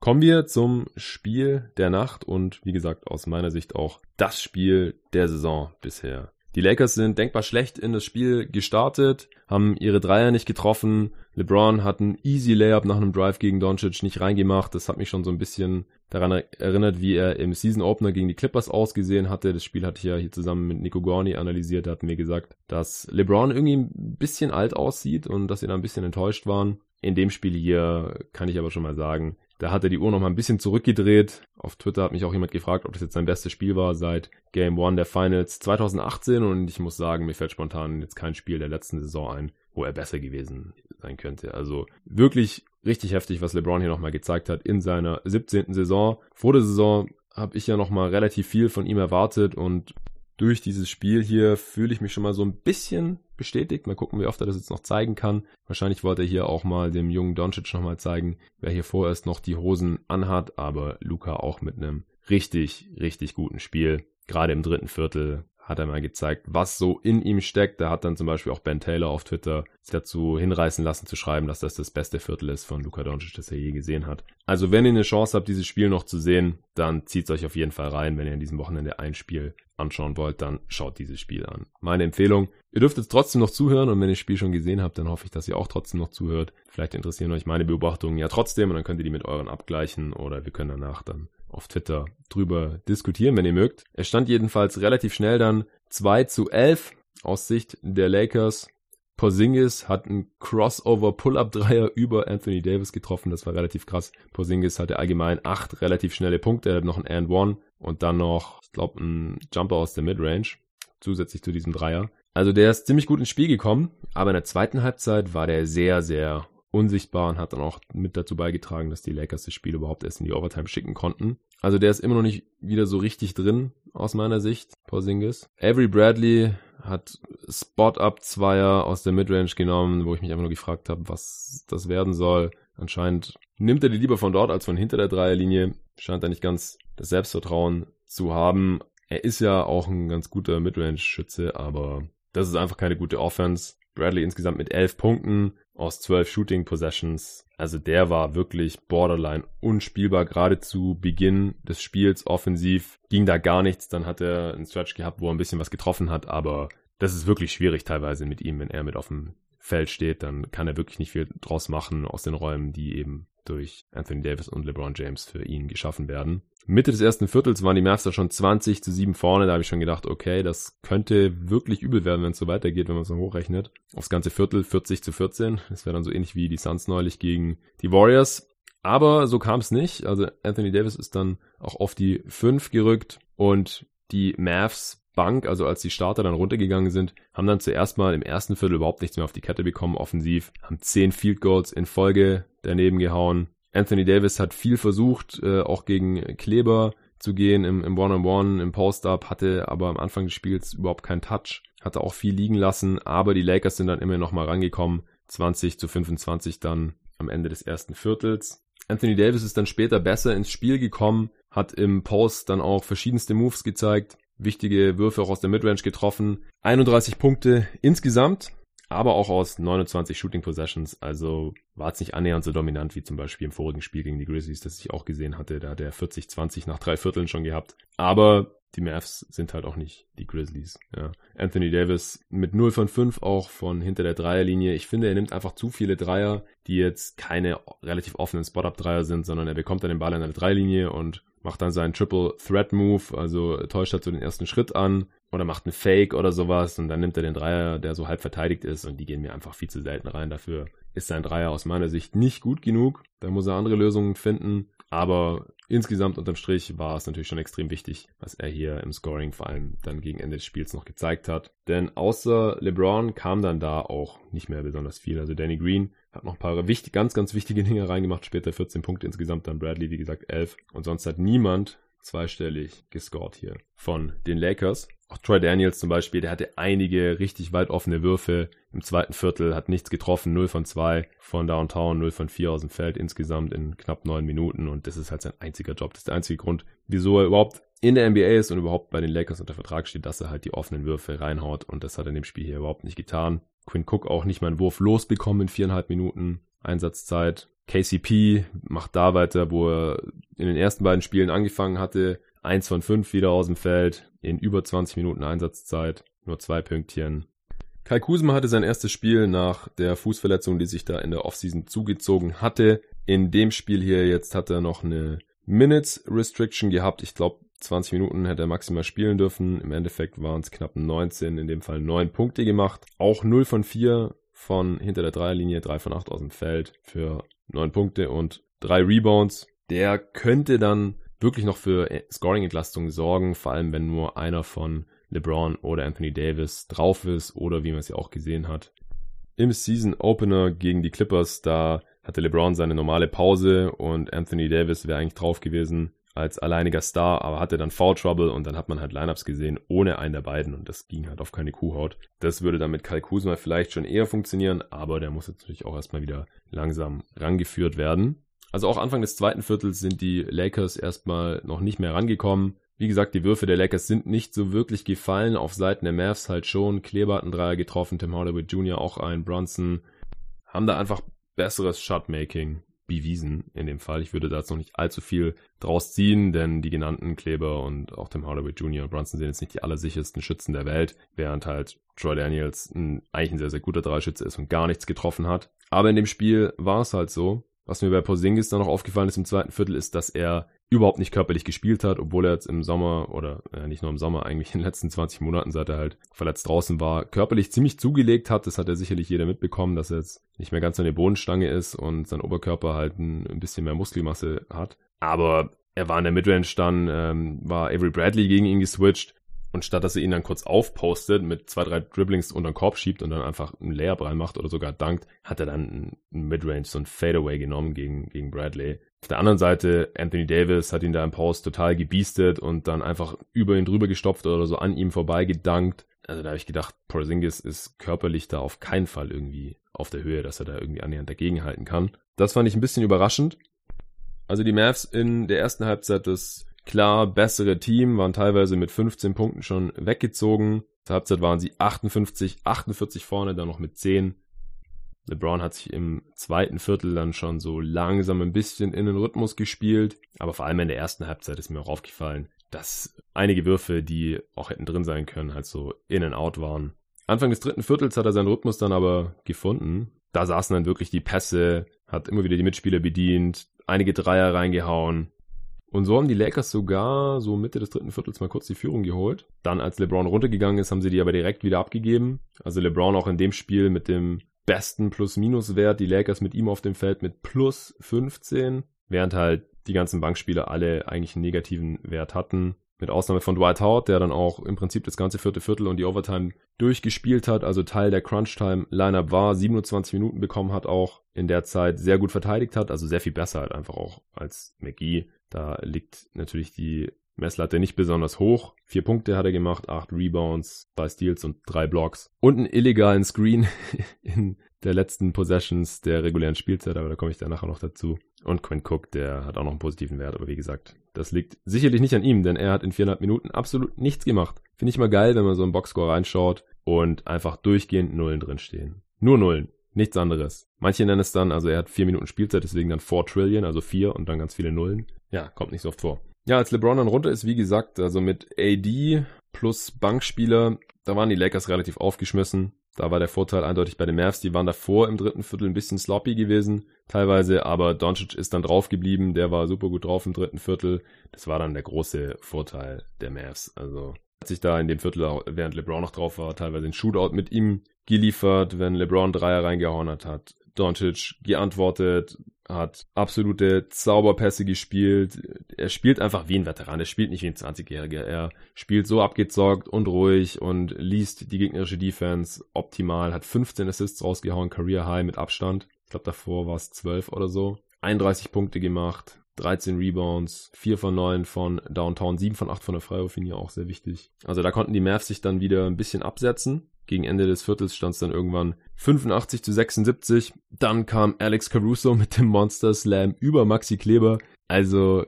Kommen wir zum Spiel der Nacht und wie gesagt aus meiner Sicht auch das Spiel der Saison bisher. Die Lakers sind denkbar schlecht in das Spiel gestartet, haben ihre Dreier nicht getroffen. LeBron hat einen easy Layup nach einem Drive gegen Doncic nicht reingemacht. Das hat mich schon so ein bisschen daran erinnert, wie er im Season Opener gegen die Clippers ausgesehen hatte. Das Spiel hatte ich ja hier zusammen mit Nico Gorni analysiert. Er hat mir gesagt, dass LeBron irgendwie ein bisschen alt aussieht und dass sie da ein bisschen enttäuscht waren. In dem Spiel hier kann ich aber schon mal sagen, da hat er die Uhr noch mal ein bisschen zurückgedreht. Auf Twitter hat mich auch jemand gefragt, ob das jetzt sein bestes Spiel war seit Game One der Finals 2018 und ich muss sagen, mir fällt spontan jetzt kein Spiel der letzten Saison ein, wo er besser gewesen sein könnte. Also wirklich richtig heftig, was LeBron hier nochmal gezeigt hat in seiner 17. Saison. Vor der Saison habe ich ja nochmal relativ viel von ihm erwartet und durch dieses Spiel hier fühle ich mich schon mal so ein bisschen bestätigt. Mal gucken, wie oft er das jetzt noch zeigen kann. Wahrscheinlich wollte er hier auch mal dem jungen Doncic nochmal zeigen, wer hier vorerst noch die Hosen anhat, aber Luca auch mit einem richtig, richtig guten Spiel. Gerade im dritten Viertel hat er mal gezeigt, was so in ihm steckt. Da hat dann zum Beispiel auch Ben Taylor auf Twitter sich dazu hinreißen lassen zu schreiben, dass das das beste Viertel ist von Luka Doncic, das er je gesehen hat. Also wenn ihr eine Chance habt, dieses Spiel noch zu sehen, dann zieht es euch auf jeden Fall rein. Wenn ihr in diesem Wochenende ein Spiel anschauen wollt, dann schaut dieses Spiel an. Meine Empfehlung. Ihr dürft jetzt trotzdem noch zuhören und wenn ihr das Spiel schon gesehen habt, dann hoffe ich, dass ihr auch trotzdem noch zuhört. Vielleicht interessieren euch meine Beobachtungen ja trotzdem und dann könnt ihr die mit euren abgleichen oder wir können danach dann auf Twitter drüber diskutieren, wenn ihr mögt. Es stand jedenfalls relativ schnell dann 2 zu 11 aus Sicht der Lakers. Porzingis hat einen Crossover Pull-Up-Dreier über Anthony Davis getroffen. Das war relativ krass. Porzingis hatte allgemein acht relativ schnelle Punkte. Er hat noch ein And One und dann noch, ich glaube, ein Jumper aus der Midrange zusätzlich zu diesem Dreier. Also der ist ziemlich gut ins Spiel gekommen, aber in der zweiten Halbzeit war der sehr, sehr unsichtbar und hat dann auch mit dazu beigetragen, dass die Lakers das Spiel überhaupt erst in die Overtime schicken konnten. Also der ist immer noch nicht wieder so richtig drin, aus meiner Sicht, Porzingis. Avery Bradley hat Spot-Up-Zweier aus der Midrange genommen, wo ich mich einfach nur gefragt habe, was das werden soll. Anscheinend nimmt er die lieber von dort als von hinter der Dreierlinie. Scheint er nicht ganz das Selbstvertrauen zu haben. Er ist ja auch ein ganz guter Midrange-Schütze, aber das ist einfach keine gute Offense. Bradley insgesamt mit elf Punkten aus zwölf Shooting Possessions. Also der war wirklich borderline unspielbar, gerade zu Beginn des Spiels offensiv. Ging da gar nichts, dann hat er einen Stretch gehabt, wo er ein bisschen was getroffen hat, aber das ist wirklich schwierig teilweise mit ihm, wenn er mit auf dem Feld steht, dann kann er wirklich nicht viel draus machen aus den Räumen, die eben durch Anthony Davis und LeBron James für ihn geschaffen werden. Mitte des ersten Viertels waren die Mavs da schon 20 zu 7 vorne. Da habe ich schon gedacht, okay, das könnte wirklich übel werden, wenn es so weitergeht, wenn man es so hochrechnet. Aufs ganze Viertel 40 zu 14. Das wäre dann so ähnlich wie die Suns neulich gegen die Warriors. Aber so kam es nicht. Also Anthony Davis ist dann auch auf die 5 gerückt und die Mavs Bank, also als die Starter dann runtergegangen sind, haben dann zuerst mal im ersten Viertel überhaupt nichts mehr auf die Kette bekommen, offensiv, haben 10 Field Goals in Folge daneben gehauen. Anthony Davis hat viel versucht, äh, auch gegen Kleber zu gehen im, im One-on-One, im Post-Up, hatte aber am Anfang des Spiels überhaupt keinen Touch, hatte auch viel liegen lassen, aber die Lakers sind dann immer noch mal rangekommen, 20 zu 25 dann am Ende des ersten Viertels. Anthony Davis ist dann später besser ins Spiel gekommen, hat im Post dann auch verschiedenste Moves gezeigt, wichtige Würfe auch aus der Midrange getroffen. 31 Punkte insgesamt, aber auch aus 29 Shooting Possessions. Also war es nicht annähernd so dominant wie zum Beispiel im vorigen Spiel gegen die Grizzlies, das ich auch gesehen hatte. Da hat er 40-20 nach drei Vierteln schon gehabt. Aber die Mavs sind halt auch nicht die Grizzlies. Ja. Anthony Davis mit 0 von 5 auch von hinter der Dreierlinie. Ich finde, er nimmt einfach zu viele Dreier, die jetzt keine relativ offenen Spot-Up-Dreier sind, sondern er bekommt dann den Ball an der Dreierlinie und macht dann seinen Triple Threat Move, also täuscht halt so den ersten Schritt an oder macht einen Fake oder sowas und dann nimmt er den Dreier, der so halb verteidigt ist und die gehen mir einfach viel zu selten rein. Dafür ist sein Dreier aus meiner Sicht nicht gut genug. Da muss er andere Lösungen finden. Aber insgesamt unterm Strich war es natürlich schon extrem wichtig, was er hier im Scoring vor allem dann gegen Ende des Spiels noch gezeigt hat. Denn außer LeBron kam dann da auch nicht mehr besonders viel. Also Danny Green hat noch ein paar wichtig, ganz, ganz wichtige Dinge reingemacht. Später 14 Punkte insgesamt, dann Bradley, wie gesagt, 11. Und sonst hat niemand zweistellig gescored hier von den Lakers. Auch Troy Daniels zum Beispiel, der hatte einige richtig weit offene Würfe im zweiten Viertel, hat nichts getroffen, 0 von 2 von Downtown, 0 von 4 aus dem Feld insgesamt in knapp 9 Minuten und das ist halt sein einziger Job. Das ist der einzige Grund, wieso er überhaupt in der NBA ist und überhaupt bei den Lakers unter Vertrag steht, dass er halt die offenen Würfe reinhaut und das hat er in dem Spiel hier überhaupt nicht getan. Quinn Cook auch nicht mal einen Wurf losbekommen in viereinhalb Minuten Einsatzzeit. KCP macht da weiter, wo er in den ersten beiden Spielen angefangen hatte. Eins von fünf wieder aus dem Feld in über 20 Minuten Einsatzzeit. Nur zwei Pünktchen. Kai Kusma hatte sein erstes Spiel nach der Fußverletzung, die sich da in der Offseason zugezogen hatte. In dem Spiel hier jetzt hat er noch eine Minutes Restriction gehabt. Ich glaube, 20 Minuten hätte er maximal spielen dürfen. Im Endeffekt waren es knapp 19, in dem Fall 9 Punkte gemacht. Auch 0 von 4 von hinter der Dreierlinie, 3 von 8 aus dem Feld für 9 Punkte und 3 Rebounds. Der könnte dann wirklich noch für Scoring-Entlastung sorgen, vor allem wenn nur einer von LeBron oder Anthony Davis drauf ist oder wie man es ja auch gesehen hat. Im Season Opener gegen die Clippers, da hatte LeBron seine normale Pause und Anthony Davis wäre eigentlich drauf gewesen als alleiniger Star, aber hatte dann Foul Trouble und dann hat man halt Lineups gesehen ohne einen der beiden und das ging halt auf keine Kuhhaut. Das würde dann mit Kyle Kuzma vielleicht schon eher funktionieren, aber der muss jetzt natürlich auch erstmal wieder langsam rangeführt werden. Also auch Anfang des zweiten Viertels sind die Lakers erstmal noch nicht mehr rangekommen. Wie gesagt, die Würfe der Lakers sind nicht so wirklich gefallen. Auf Seiten der Mavs halt schon. Kleber hat einen Dreier getroffen, Tim Hardaway Jr. auch ein, Bronson. Haben da einfach besseres Shotmaking bewiesen in dem Fall. Ich würde da jetzt noch nicht allzu viel draus ziehen, denn die genannten Kleber und auch Tim Hardaway Jr. und Brunson sind jetzt nicht die allersichersten Schützen der Welt, während halt Troy Daniels ein, eigentlich ein sehr, sehr guter Dreischütze ist und gar nichts getroffen hat. Aber in dem Spiel war es halt so. Was mir bei Porzingis dann noch aufgefallen ist im zweiten Viertel, ist, dass er überhaupt nicht körperlich gespielt hat, obwohl er jetzt im Sommer oder äh, nicht nur im Sommer, eigentlich in den letzten 20 Monaten, seit er halt verletzt draußen war, körperlich ziemlich zugelegt hat. Das hat ja sicherlich jeder mitbekommen, dass er jetzt nicht mehr ganz an der Bodenstange ist und sein Oberkörper halt ein, ein bisschen mehr Muskelmasse hat. Aber er war in der Midrange dann, ähm, war Avery Bradley gegen ihn geswitcht und statt dass er ihn dann kurz aufpostet, mit zwei, drei Dribblings unter den Korb schiebt und dann einfach einen Layup reinmacht oder sogar dankt, hat er dann einen Midrange, so ein Fadeaway genommen gegen, gegen Bradley. Auf der anderen Seite, Anthony Davis hat ihn da im Post total gebiestet und dann einfach über ihn drüber gestopft oder so an ihm vorbei gedankt. Also da habe ich gedacht, Porzingis ist körperlich da auf keinen Fall irgendwie auf der Höhe, dass er da irgendwie annähernd dagegenhalten kann. Das fand ich ein bisschen überraschend. Also die Mavs in der ersten Halbzeit das klar bessere Team, waren teilweise mit 15 Punkten schon weggezogen. Zur Halbzeit waren sie 58, 48 vorne, dann noch mit 10. LeBron hat sich im zweiten Viertel dann schon so langsam ein bisschen in den Rhythmus gespielt, aber vor allem in der ersten Halbzeit ist mir auch aufgefallen, dass einige Würfe, die auch hätten drin sein können, halt so in and out waren. Anfang des dritten Viertels hat er seinen Rhythmus dann aber gefunden. Da saßen dann wirklich die Pässe, hat immer wieder die Mitspieler bedient, einige Dreier reingehauen. Und so haben die Lakers sogar so Mitte des dritten Viertels mal kurz die Führung geholt. Dann, als LeBron runtergegangen ist, haben sie die aber direkt wieder abgegeben. Also LeBron auch in dem Spiel mit dem besten Plus-Minus-Wert, die Lakers mit ihm auf dem Feld mit plus 15, während halt die ganzen Bankspieler alle eigentlich einen negativen Wert hatten. Mit Ausnahme von Dwight Howard, der dann auch im Prinzip das ganze vierte Viertel und die Overtime durchgespielt hat, also Teil der Crunch-Time-Lineup war, 27 Minuten bekommen hat auch in der Zeit, sehr gut verteidigt hat, also sehr viel besser halt einfach auch als McGee. Da liegt natürlich die Messlatte nicht besonders hoch. Vier Punkte hat er gemacht, acht Rebounds, zwei Steals und drei Blocks. Und einen illegalen Screen in der letzten Possessions der regulären Spielzeit, aber da komme ich dann nachher noch dazu. Und Quinn Cook, der hat auch noch einen positiven Wert, aber wie gesagt, das liegt sicherlich nicht an ihm, denn er hat in viereinhalb Minuten absolut nichts gemacht. Finde ich mal geil, wenn man so einen Boxscore reinschaut und einfach durchgehend Nullen drinstehen. Nur Nullen. Nichts anderes. Manche nennen es dann, also er hat vier Minuten Spielzeit, deswegen dann 4 Trillion, also vier und dann ganz viele Nullen. Ja, kommt nicht so oft vor. Ja, als LeBron dann runter ist, wie gesagt, also mit AD plus Bankspieler, da waren die Lakers relativ aufgeschmissen. Da war der Vorteil eindeutig bei den Mavs. Die waren davor im dritten Viertel ein bisschen sloppy gewesen, teilweise, aber Doncic ist dann drauf geblieben. Der war super gut drauf im dritten Viertel. Das war dann der große Vorteil der Mavs. Also hat sich da in dem Viertel, während LeBron noch drauf war, teilweise ein Shootout mit ihm geliefert, wenn LeBron Dreier reingehauen hat, hat Doncic geantwortet, hat absolute Zauberpässe gespielt. Er spielt einfach wie ein Veteran. Er spielt nicht wie ein 20-Jähriger. Er spielt so abgezockt und ruhig und liest die gegnerische Defense optimal. Hat 15 Assists rausgehauen, Career High mit Abstand. Ich glaube, davor war es 12 oder so. 31 Punkte gemacht. 13 Rebounds, 4 von 9 von Downtown, 7 von 8 von der Freiwurflinie, auch sehr wichtig. Also da konnten die Mavs sich dann wieder ein bisschen absetzen. Gegen Ende des Viertels stand es dann irgendwann 85 zu 76. Dann kam Alex Caruso mit dem Monster Slam über Maxi Kleber. Also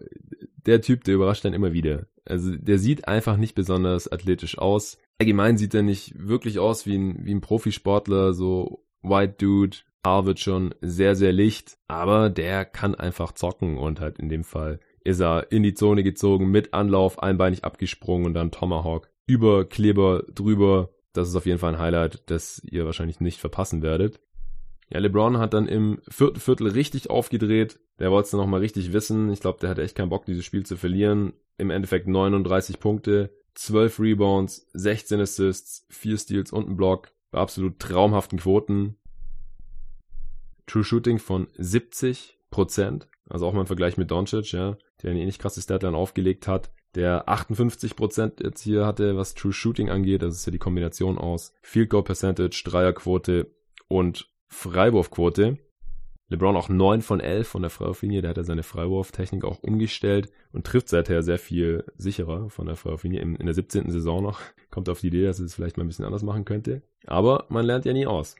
der Typ, der überrascht dann immer wieder. Also der sieht einfach nicht besonders athletisch aus. Allgemein sieht er nicht wirklich aus wie ein, wie ein Profisportler, so White Dude. Haar wird schon sehr, sehr licht, aber der kann einfach zocken und halt in dem Fall ist er in die Zone gezogen, mit Anlauf, einbeinig abgesprungen und dann Tomahawk über Kleber drüber das ist auf jeden Fall ein Highlight, das ihr wahrscheinlich nicht verpassen werdet. Ja, LeBron hat dann im vierten Viertel richtig aufgedreht. Der wollte es dann nochmal richtig wissen. Ich glaube, der hatte echt keinen Bock, dieses Spiel zu verlieren. Im Endeffekt 39 Punkte, 12 Rebounds, 16 Assists, 4 Steals und ein Block. Bei absolut traumhaften Quoten. True Shooting von 70% Also auch mal im Vergleich mit Doncic, ja, der eine ähnlich krasse Statline aufgelegt hat der 58% jetzt hier hatte, was True Shooting angeht. Das ist ja die Kombination aus Field Goal Percentage, Dreierquote und Freiwurfquote. LeBron auch 9 von 11 von der Freiwurflinie. Der hat ja seine Freiwurftechnik auch umgestellt und trifft seither sehr viel sicherer von der Freiwurflinie. In, in der 17. Saison noch kommt auf die Idee, dass er es vielleicht mal ein bisschen anders machen könnte. Aber man lernt ja nie aus.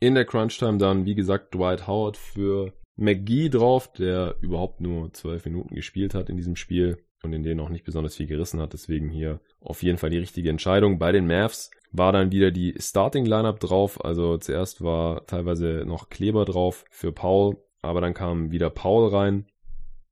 In der Crunch Time dann, wie gesagt, Dwight Howard für McGee drauf, der überhaupt nur 12 Minuten gespielt hat in diesem Spiel und in denen auch nicht besonders viel gerissen hat. Deswegen hier auf jeden Fall die richtige Entscheidung. Bei den Mavs war dann wieder die Starting Lineup drauf. Also zuerst war teilweise noch Kleber drauf für Paul, aber dann kam wieder Paul rein.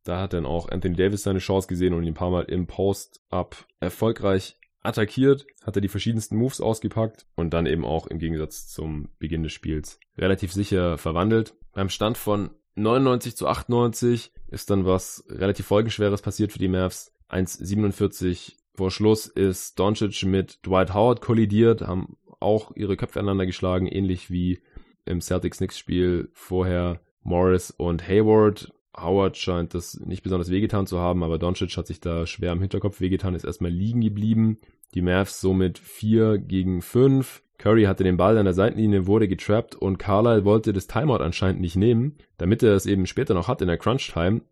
Da hat dann auch Anthony Davis seine Chance gesehen und ihn ein paar Mal im Post-Up erfolgreich attackiert, hat er die verschiedensten Moves ausgepackt und dann eben auch im Gegensatz zum Beginn des Spiels relativ sicher verwandelt. Beim Stand von 99 zu 98 ist dann was relativ Folgenschweres passiert für die Mavs. 1,47 vor Schluss ist Doncic mit Dwight Howard kollidiert, haben auch ihre Köpfe aneinander geschlagen, ähnlich wie im Celtics-Knicks-Spiel vorher Morris und Hayward. Howard scheint das nicht besonders wehgetan zu haben, aber Doncic hat sich da schwer am Hinterkopf wehgetan, ist erstmal liegen geblieben. Die Mavs somit 4 gegen 5. Curry hatte den Ball an der Seitenlinie, wurde getrappt und Carlisle wollte das Timeout anscheinend nicht nehmen, damit er es eben später noch hat in der Crunch Time.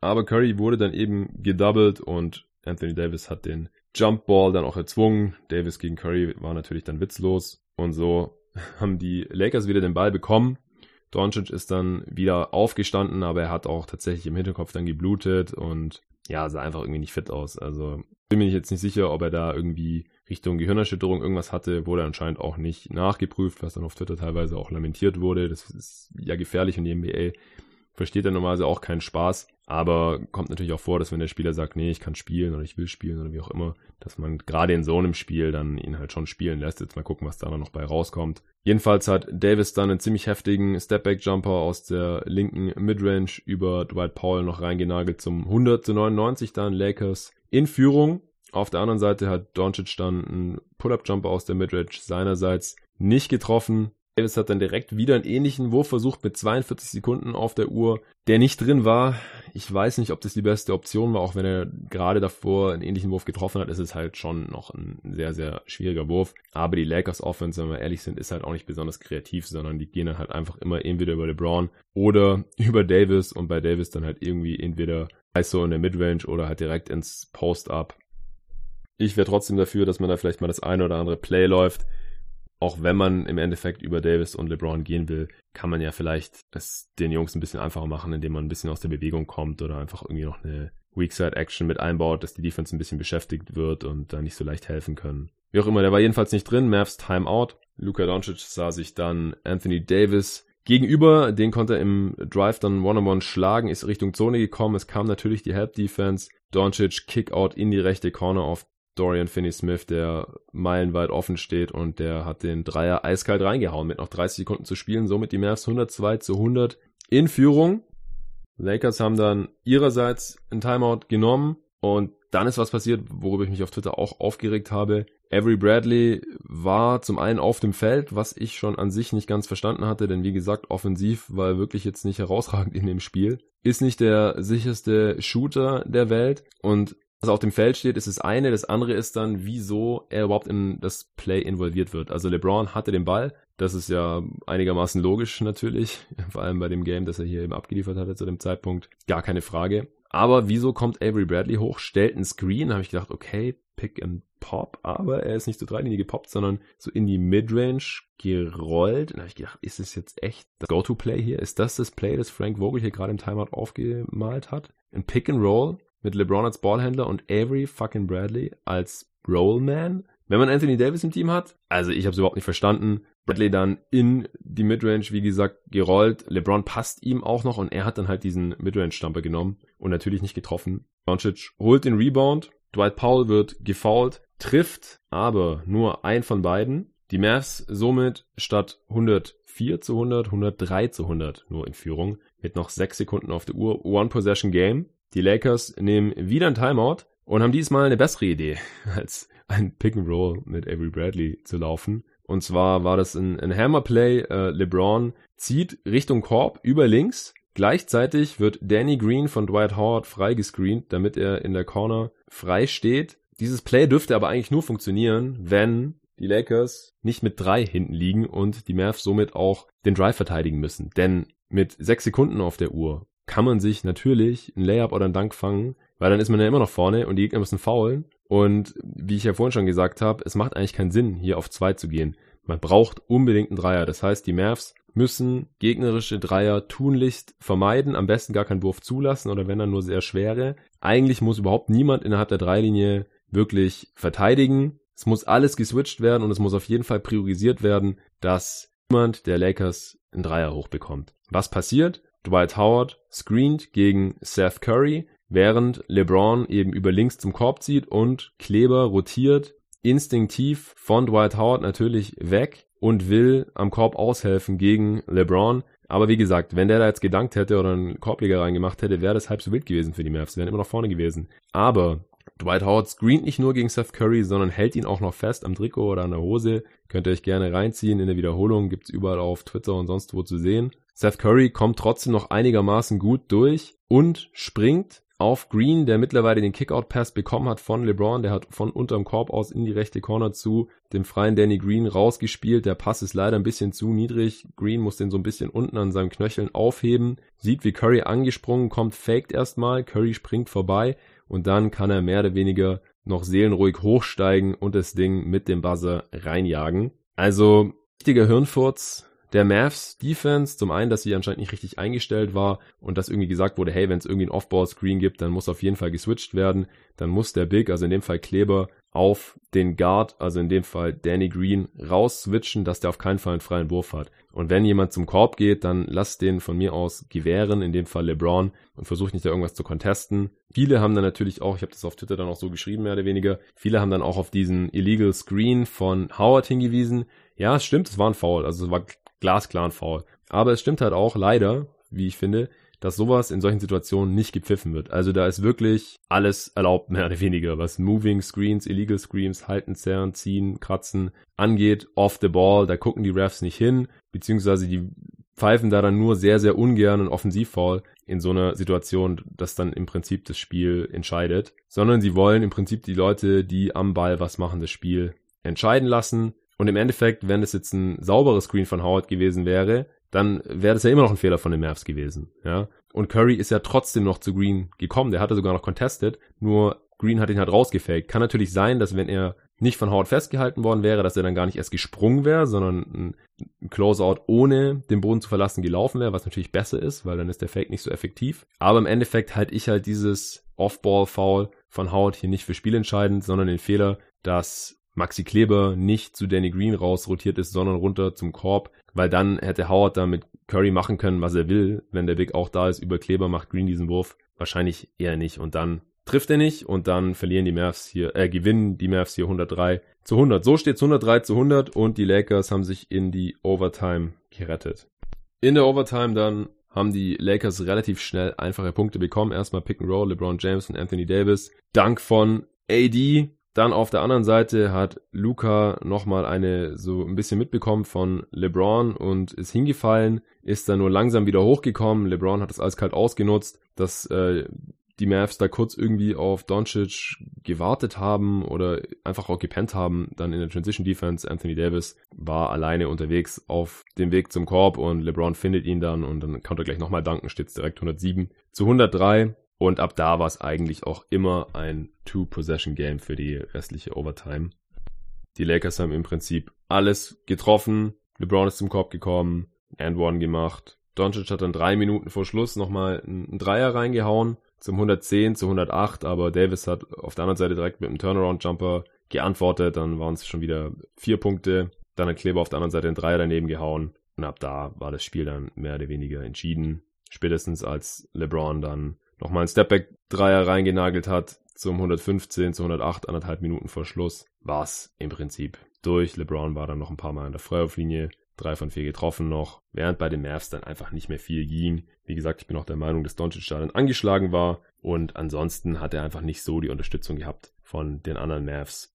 Aber Curry wurde dann eben gedoubled und Anthony Davis hat den Jump Ball dann auch erzwungen. Davis gegen Curry war natürlich dann witzlos. Und so haben die Lakers wieder den Ball bekommen. Doncic ist dann wieder aufgestanden, aber er hat auch tatsächlich im Hinterkopf dann geblutet und ja, sah einfach irgendwie nicht fit aus. Also bin mir jetzt nicht sicher, ob er da irgendwie Richtung Gehirnerschütterung irgendwas hatte, wurde anscheinend auch nicht nachgeprüft, was dann auf Twitter teilweise auch lamentiert wurde. Das ist ja gefährlich und die NBA versteht er normalerweise auch keinen Spaß. Aber kommt natürlich auch vor, dass wenn der Spieler sagt, nee, ich kann spielen oder ich will spielen oder wie auch immer, dass man gerade in so einem Spiel dann ihn halt schon spielen lässt. Jetzt mal gucken, was da noch bei rauskommt. Jedenfalls hat Davis dann einen ziemlich heftigen Stepback-Jumper aus der linken Midrange über Dwight Powell noch reingenagelt zum 100 zu 99 dann Lakers in Führung. Auf der anderen Seite hat Doncic dann einen Pull-Up-Jumper aus der Midrange seinerseits nicht getroffen. Davis hat dann direkt wieder einen ähnlichen Wurf versucht mit 42 Sekunden auf der Uhr, der nicht drin war. Ich weiß nicht, ob das die beste Option war, auch wenn er gerade davor einen ähnlichen Wurf getroffen hat, ist es halt schon noch ein sehr, sehr schwieriger Wurf. Aber die Lakers Offense, wenn wir ehrlich sind, ist halt auch nicht besonders kreativ, sondern die gehen dann halt einfach immer entweder über LeBron oder über Davis und bei Davis dann halt irgendwie entweder so in der Midrange oder halt direkt ins Post-Up. Ich wäre trotzdem dafür, dass man da vielleicht mal das eine oder andere Play läuft auch wenn man im Endeffekt über Davis und LeBron gehen will, kann man ja vielleicht es den Jungs ein bisschen einfacher machen, indem man ein bisschen aus der Bewegung kommt oder einfach irgendwie noch eine Weakside Action mit einbaut, dass die Defense ein bisschen beschäftigt wird und da nicht so leicht helfen können. Wie auch immer, der war jedenfalls nicht drin. Mavs Timeout. Luka Doncic sah sich dann Anthony Davis gegenüber. Den konnte er im Drive dann One-on-One schlagen, ist Richtung Zone gekommen. Es kam natürlich die Help Defense. Doncic Kickout in die rechte Corner auf Dorian Finney-Smith, der meilenweit offen steht und der hat den Dreier eiskalt reingehauen mit noch 30 Sekunden zu spielen. Somit die Mavs 102 zu 100 in Führung. Lakers haben dann ihrerseits ein Timeout genommen und dann ist was passiert, worüber ich mich auf Twitter auch aufgeregt habe. Avery Bradley war zum einen auf dem Feld, was ich schon an sich nicht ganz verstanden hatte, denn wie gesagt, offensiv war er wirklich jetzt nicht herausragend in dem Spiel. Ist nicht der sicherste Shooter der Welt und was auf dem Feld steht, ist das eine. Das andere ist dann, wieso er überhaupt in das Play involviert wird. Also LeBron hatte den Ball. Das ist ja einigermaßen logisch natürlich. Vor allem bei dem Game, das er hier eben abgeliefert hatte zu dem Zeitpunkt. Gar keine Frage. Aber wieso kommt Avery Bradley hoch, stellt einen Screen? Habe ich gedacht, okay, Pick and Pop. Aber er ist nicht zur Dreilinie gepoppt, sondern so in die Midrange gerollt. Und habe ich gedacht, ist es jetzt echt das Go-To-Play hier? Ist das das Play, das Frank Vogel hier gerade im Timeout aufgemalt hat? Ein Pick and Roll mit LeBron als Ballhändler und Avery fucking Bradley als Rollman. Wenn man Anthony Davis im Team hat, also ich habe es überhaupt nicht verstanden. Bradley dann in die Midrange, wie gesagt, gerollt. LeBron passt ihm auch noch und er hat dann halt diesen Midrange-Stamper genommen und natürlich nicht getroffen. Doncic holt den Rebound. Dwight Powell wird gefoult, trifft aber nur ein von beiden. Die Mavs somit statt 104 zu 100, 103 zu 100 nur in Führung mit noch sechs Sekunden auf der Uhr. One Possession Game. Die Lakers nehmen wieder ein Timeout und haben diesmal eine bessere Idee, als ein Pick and Roll mit Avery Bradley zu laufen. Und zwar war das ein, ein Hammerplay. Äh, LeBron zieht Richtung Korb über links. Gleichzeitig wird Danny Green von Dwight Howard freigescreent, damit er in der Corner frei steht. Dieses Play dürfte aber eigentlich nur funktionieren, wenn die Lakers nicht mit drei hinten liegen und die Mavs somit auch den Drive verteidigen müssen. Denn mit sechs Sekunden auf der Uhr kann man sich natürlich ein Layup oder ein Dank fangen, weil dann ist man ja immer noch vorne und die Gegner müssen faulen. Und wie ich ja vorhin schon gesagt habe, es macht eigentlich keinen Sinn, hier auf zwei zu gehen. Man braucht unbedingt einen Dreier. Das heißt, die Mavs müssen gegnerische Dreier tunlichst vermeiden, am besten gar keinen Wurf zulassen oder wenn dann nur sehr schwere. Eigentlich muss überhaupt niemand innerhalb der Dreilinie wirklich verteidigen. Es muss alles geswitcht werden und es muss auf jeden Fall priorisiert werden, dass niemand der Lakers einen Dreier hochbekommt. Was passiert? Dwight Howard screent gegen Seth Curry, während LeBron eben über links zum Korb zieht und Kleber rotiert instinktiv von Dwight Howard natürlich weg und will am Korb aushelfen gegen LeBron. Aber wie gesagt, wenn der da jetzt gedankt hätte oder einen Korbleger reingemacht hätte, wäre das halb so wild gewesen für die Mavs. wären immer noch vorne gewesen. Aber Dwight Howard screent nicht nur gegen Seth Curry, sondern hält ihn auch noch fest am Trikot oder an der Hose. Könnt ihr euch gerne reinziehen in der Wiederholung. Gibt's überall auf Twitter und sonst wo zu sehen. Seth Curry kommt trotzdem noch einigermaßen gut durch und springt auf Green, der mittlerweile den Kickout-Pass bekommen hat von LeBron. Der hat von unterm Korb aus in die rechte Corner zu dem freien Danny Green rausgespielt. Der Pass ist leider ein bisschen zu niedrig. Green muss den so ein bisschen unten an seinem Knöcheln aufheben. Sieht, wie Curry angesprungen kommt, faked erstmal. Curry springt vorbei und dann kann er mehr oder weniger noch seelenruhig hochsteigen und das Ding mit dem Buzzer reinjagen. Also, richtiger Hirnfurz der Mavs Defense. Zum einen, dass sie anscheinend nicht richtig eingestellt war und dass irgendwie gesagt wurde, hey, wenn es irgendwie ein Off-Ball-Screen gibt, dann muss auf jeden Fall geswitcht werden. Dann muss der Big, also in dem Fall Kleber, auf den Guard, also in dem Fall Danny Green, raus switchen, dass der auf keinen Fall einen freien Wurf hat. Und wenn jemand zum Korb geht, dann lass den von mir aus gewähren, in dem Fall LeBron, und versuch nicht da irgendwas zu contesten. Viele haben dann natürlich auch, ich habe das auf Twitter dann auch so geschrieben, mehr oder weniger, viele haben dann auch auf diesen Illegal Screen von Howard hingewiesen. Ja, es stimmt, es war ein Foul, also es war glasklaren Foul. Aber es stimmt halt auch leider, wie ich finde, dass sowas in solchen Situationen nicht gepfiffen wird. Also da ist wirklich alles erlaubt, mehr oder weniger, was Moving Screens, Illegal Screens, Halten, Zerren, Ziehen, Kratzen angeht, off the ball, da gucken die Refs nicht hin, beziehungsweise die pfeifen da dann nur sehr, sehr ungern einen Offensivfoul in so einer Situation, dass dann im Prinzip das Spiel entscheidet, sondern sie wollen im Prinzip die Leute, die am Ball was machen, das Spiel entscheiden lassen und im Endeffekt, wenn es jetzt ein sauberes Screen von Howard gewesen wäre, dann wäre das ja immer noch ein Fehler von den Mavs gewesen. Ja? Und Curry ist ja trotzdem noch zu Green gekommen. Der hatte sogar noch contested, nur Green hat ihn halt rausgefaked. Kann natürlich sein, dass wenn er nicht von Howard festgehalten worden wäre, dass er dann gar nicht erst gesprungen wäre, sondern ein Closeout ohne den Boden zu verlassen gelaufen wäre, was natürlich besser ist, weil dann ist der Fake nicht so effektiv. Aber im Endeffekt halte ich halt dieses Off-Ball-Foul von Howard hier nicht für spielentscheidend, sondern den Fehler, dass Maxi Kleber nicht zu Danny Green rausrotiert ist, sondern runter zum Korb, weil dann hätte Howard da mit Curry machen können, was er will. Wenn der Big auch da ist, über Kleber macht Green diesen Wurf. Wahrscheinlich eher nicht. Und dann trifft er nicht und dann verlieren die Mavs hier, äh, gewinnen die Mavs hier 103 zu 100. So steht es 103 zu 100 und die Lakers haben sich in die Overtime gerettet. In der Overtime dann haben die Lakers relativ schnell einfache Punkte bekommen. Erstmal Pick and Roll, LeBron James und Anthony Davis. Dank von AD, dann auf der anderen Seite hat Luca nochmal eine so ein bisschen mitbekommen von LeBron und ist hingefallen, ist dann nur langsam wieder hochgekommen. LeBron hat das eiskalt ausgenutzt, dass äh, die Mavs da kurz irgendwie auf Doncic gewartet haben oder einfach auch gepennt haben. Dann in der Transition Defense, Anthony Davis war alleine unterwegs auf dem Weg zum Korb und LeBron findet ihn dann und dann kann er gleich nochmal danken, steht direkt 107 zu 103. Und ab da war es eigentlich auch immer ein Two-Possession-Game für die restliche Overtime. Die Lakers haben im Prinzip alles getroffen. LeBron ist zum Korb gekommen, and one gemacht. Doncic hat dann drei Minuten vor Schluss nochmal einen Dreier reingehauen zum 110 zu 108, aber Davis hat auf der anderen Seite direkt mit einem Turnaround-Jumper geantwortet. Dann waren es schon wieder vier Punkte. Dann hat Kleber auf der anderen Seite einen Dreier daneben gehauen. Und ab da war das Spiel dann mehr oder weniger entschieden. Spätestens als LeBron dann nochmal einen Stepback-Dreier reingenagelt hat zum 115 zu 108, anderthalb Minuten vor Schluss, war es im Prinzip durch. LeBron war dann noch ein paar Mal an der Freiwurflinie, drei von vier getroffen noch, während bei den Mavs dann einfach nicht mehr viel ging. Wie gesagt, ich bin auch der Meinung, dass Doncic da dann angeschlagen war und ansonsten hat er einfach nicht so die Unterstützung gehabt von den anderen Mavs,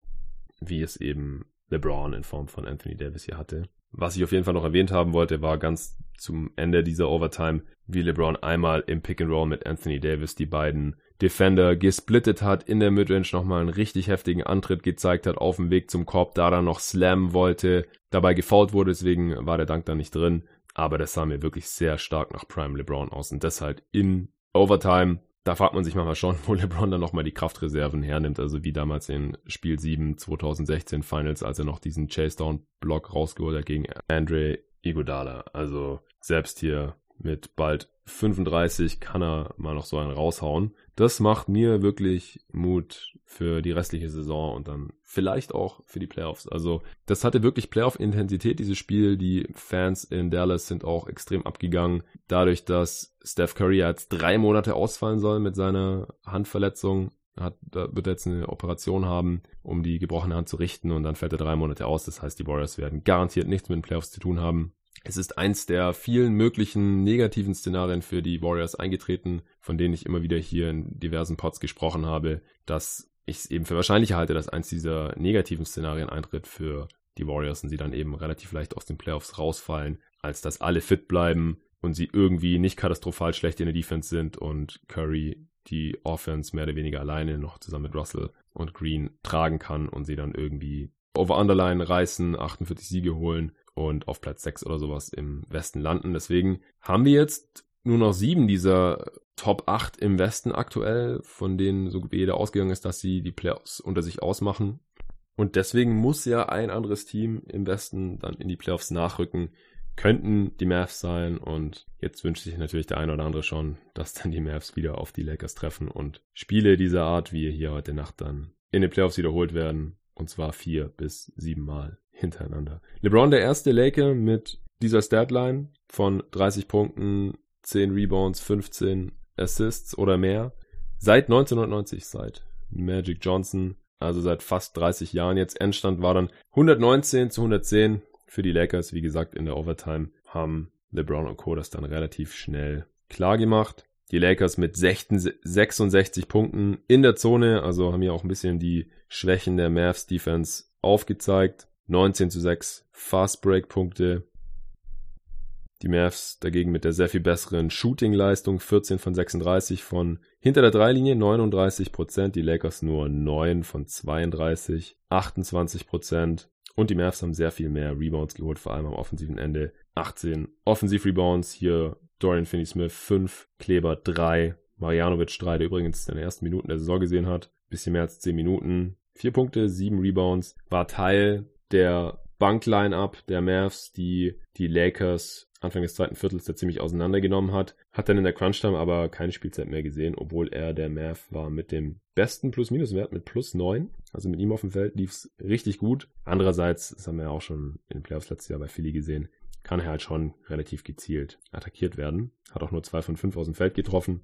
wie es eben LeBron in Form von Anthony Davis hier hatte. Was ich auf jeden Fall noch erwähnt haben wollte, war ganz zum Ende dieser Overtime, wie LeBron einmal im Pick and Roll mit Anthony Davis die beiden Defender gesplittet hat, in der Midrange nochmal einen richtig heftigen Antritt gezeigt hat, auf dem Weg zum Korb, da dann noch slammen wollte, dabei gefault wurde, deswegen war der Dank da nicht drin. Aber das sah mir wirklich sehr stark nach Prime LeBron aus und deshalb in Overtime da fragt man sich manchmal schon, wo LeBron dann nochmal die Kraftreserven hernimmt. Also wie damals in Spiel 7 2016 Finals, als er noch diesen Chase-Down-Block rausgeholt hat gegen Andre Iguodala. Also selbst hier mit bald 35 kann er mal noch so einen raushauen. Das macht mir wirklich Mut für die restliche Saison und dann vielleicht auch für die Playoffs. Also das hatte wirklich Playoff-Intensität, dieses Spiel. Die Fans in Dallas sind auch extrem abgegangen. Dadurch, dass Steph Curry jetzt drei Monate ausfallen soll mit seiner Handverletzung, hat, wird er jetzt eine Operation haben, um die gebrochene Hand zu richten und dann fällt er drei Monate aus. Das heißt, die Warriors werden garantiert nichts mit den Playoffs zu tun haben. Es ist eins der vielen möglichen negativen Szenarien für die Warriors eingetreten, von denen ich immer wieder hier in diversen Pods gesprochen habe, dass ich es eben für wahrscheinlich halte, dass eins dieser negativen Szenarien eintritt für die Warriors und sie dann eben relativ leicht aus den Playoffs rausfallen, als dass alle fit bleiben und sie irgendwie nicht katastrophal schlecht in der Defense sind und Curry die Offense mehr oder weniger alleine noch zusammen mit Russell und Green tragen kann und sie dann irgendwie over Underline reißen, 48 Siege holen und auf Platz 6 oder sowas im Westen landen. Deswegen haben wir jetzt nur noch sieben dieser Top 8 im Westen aktuell, von denen so wie jeder ausgegangen ist, dass sie die Playoffs unter sich ausmachen. Und deswegen muss ja ein anderes Team im Westen dann in die Playoffs nachrücken. Könnten die Mavs sein und jetzt wünscht sich natürlich der eine oder andere schon, dass dann die Mavs wieder auf die Lakers treffen und Spiele dieser Art wie hier heute Nacht dann in den Playoffs wiederholt werden. Und zwar vier bis sieben Mal hintereinander. LeBron der erste Laker mit dieser Statline von 30 Punkten, 10 Rebounds, 15 Assists oder mehr. Seit 1990, seit Magic Johnson, also seit fast 30 Jahren jetzt. Endstand war dann 119 zu 110 für die Lakers. Wie gesagt, in der Overtime haben LeBron und Co. das dann relativ schnell klar gemacht. Die Lakers mit 66 Punkten in der Zone, also haben hier auch ein bisschen die Schwächen der Mavs Defense aufgezeigt. 19 zu 6 Fast Break Punkte, die Mavs dagegen mit der sehr viel besseren Shooting-Leistung, 14 von 36 von hinter der Dreilinie, 39 Prozent. Die Lakers nur 9 von 32, 28 Prozent. Und die Mavs haben sehr viel mehr Rebounds geholt, vor allem am offensiven Ende. 18 Offensiv-Rebounds, hier Dorian Finney-Smith 5, Kleber 3, Marjanovic 3, der übrigens in den ersten Minuten der Saison gesehen hat. Bisschen mehr als 10 Minuten. 4 Punkte, 7 Rebounds. War Teil der Bankline-Up der Mavs, die die Lakers Anfang des zweiten Viertels da ziemlich auseinandergenommen hat. Hat dann in der Crunch-Time aber keine Spielzeit mehr gesehen, obwohl er der Mav war mit dem besten Plus-Minus-Wert mit plus 9. Also mit ihm auf dem Feld lief es richtig gut. Andererseits, das haben wir ja auch schon in den Playoffs letztes Jahr bei Philly gesehen, kann er halt schon relativ gezielt attackiert werden. Hat auch nur zwei von fünf aus dem Feld getroffen.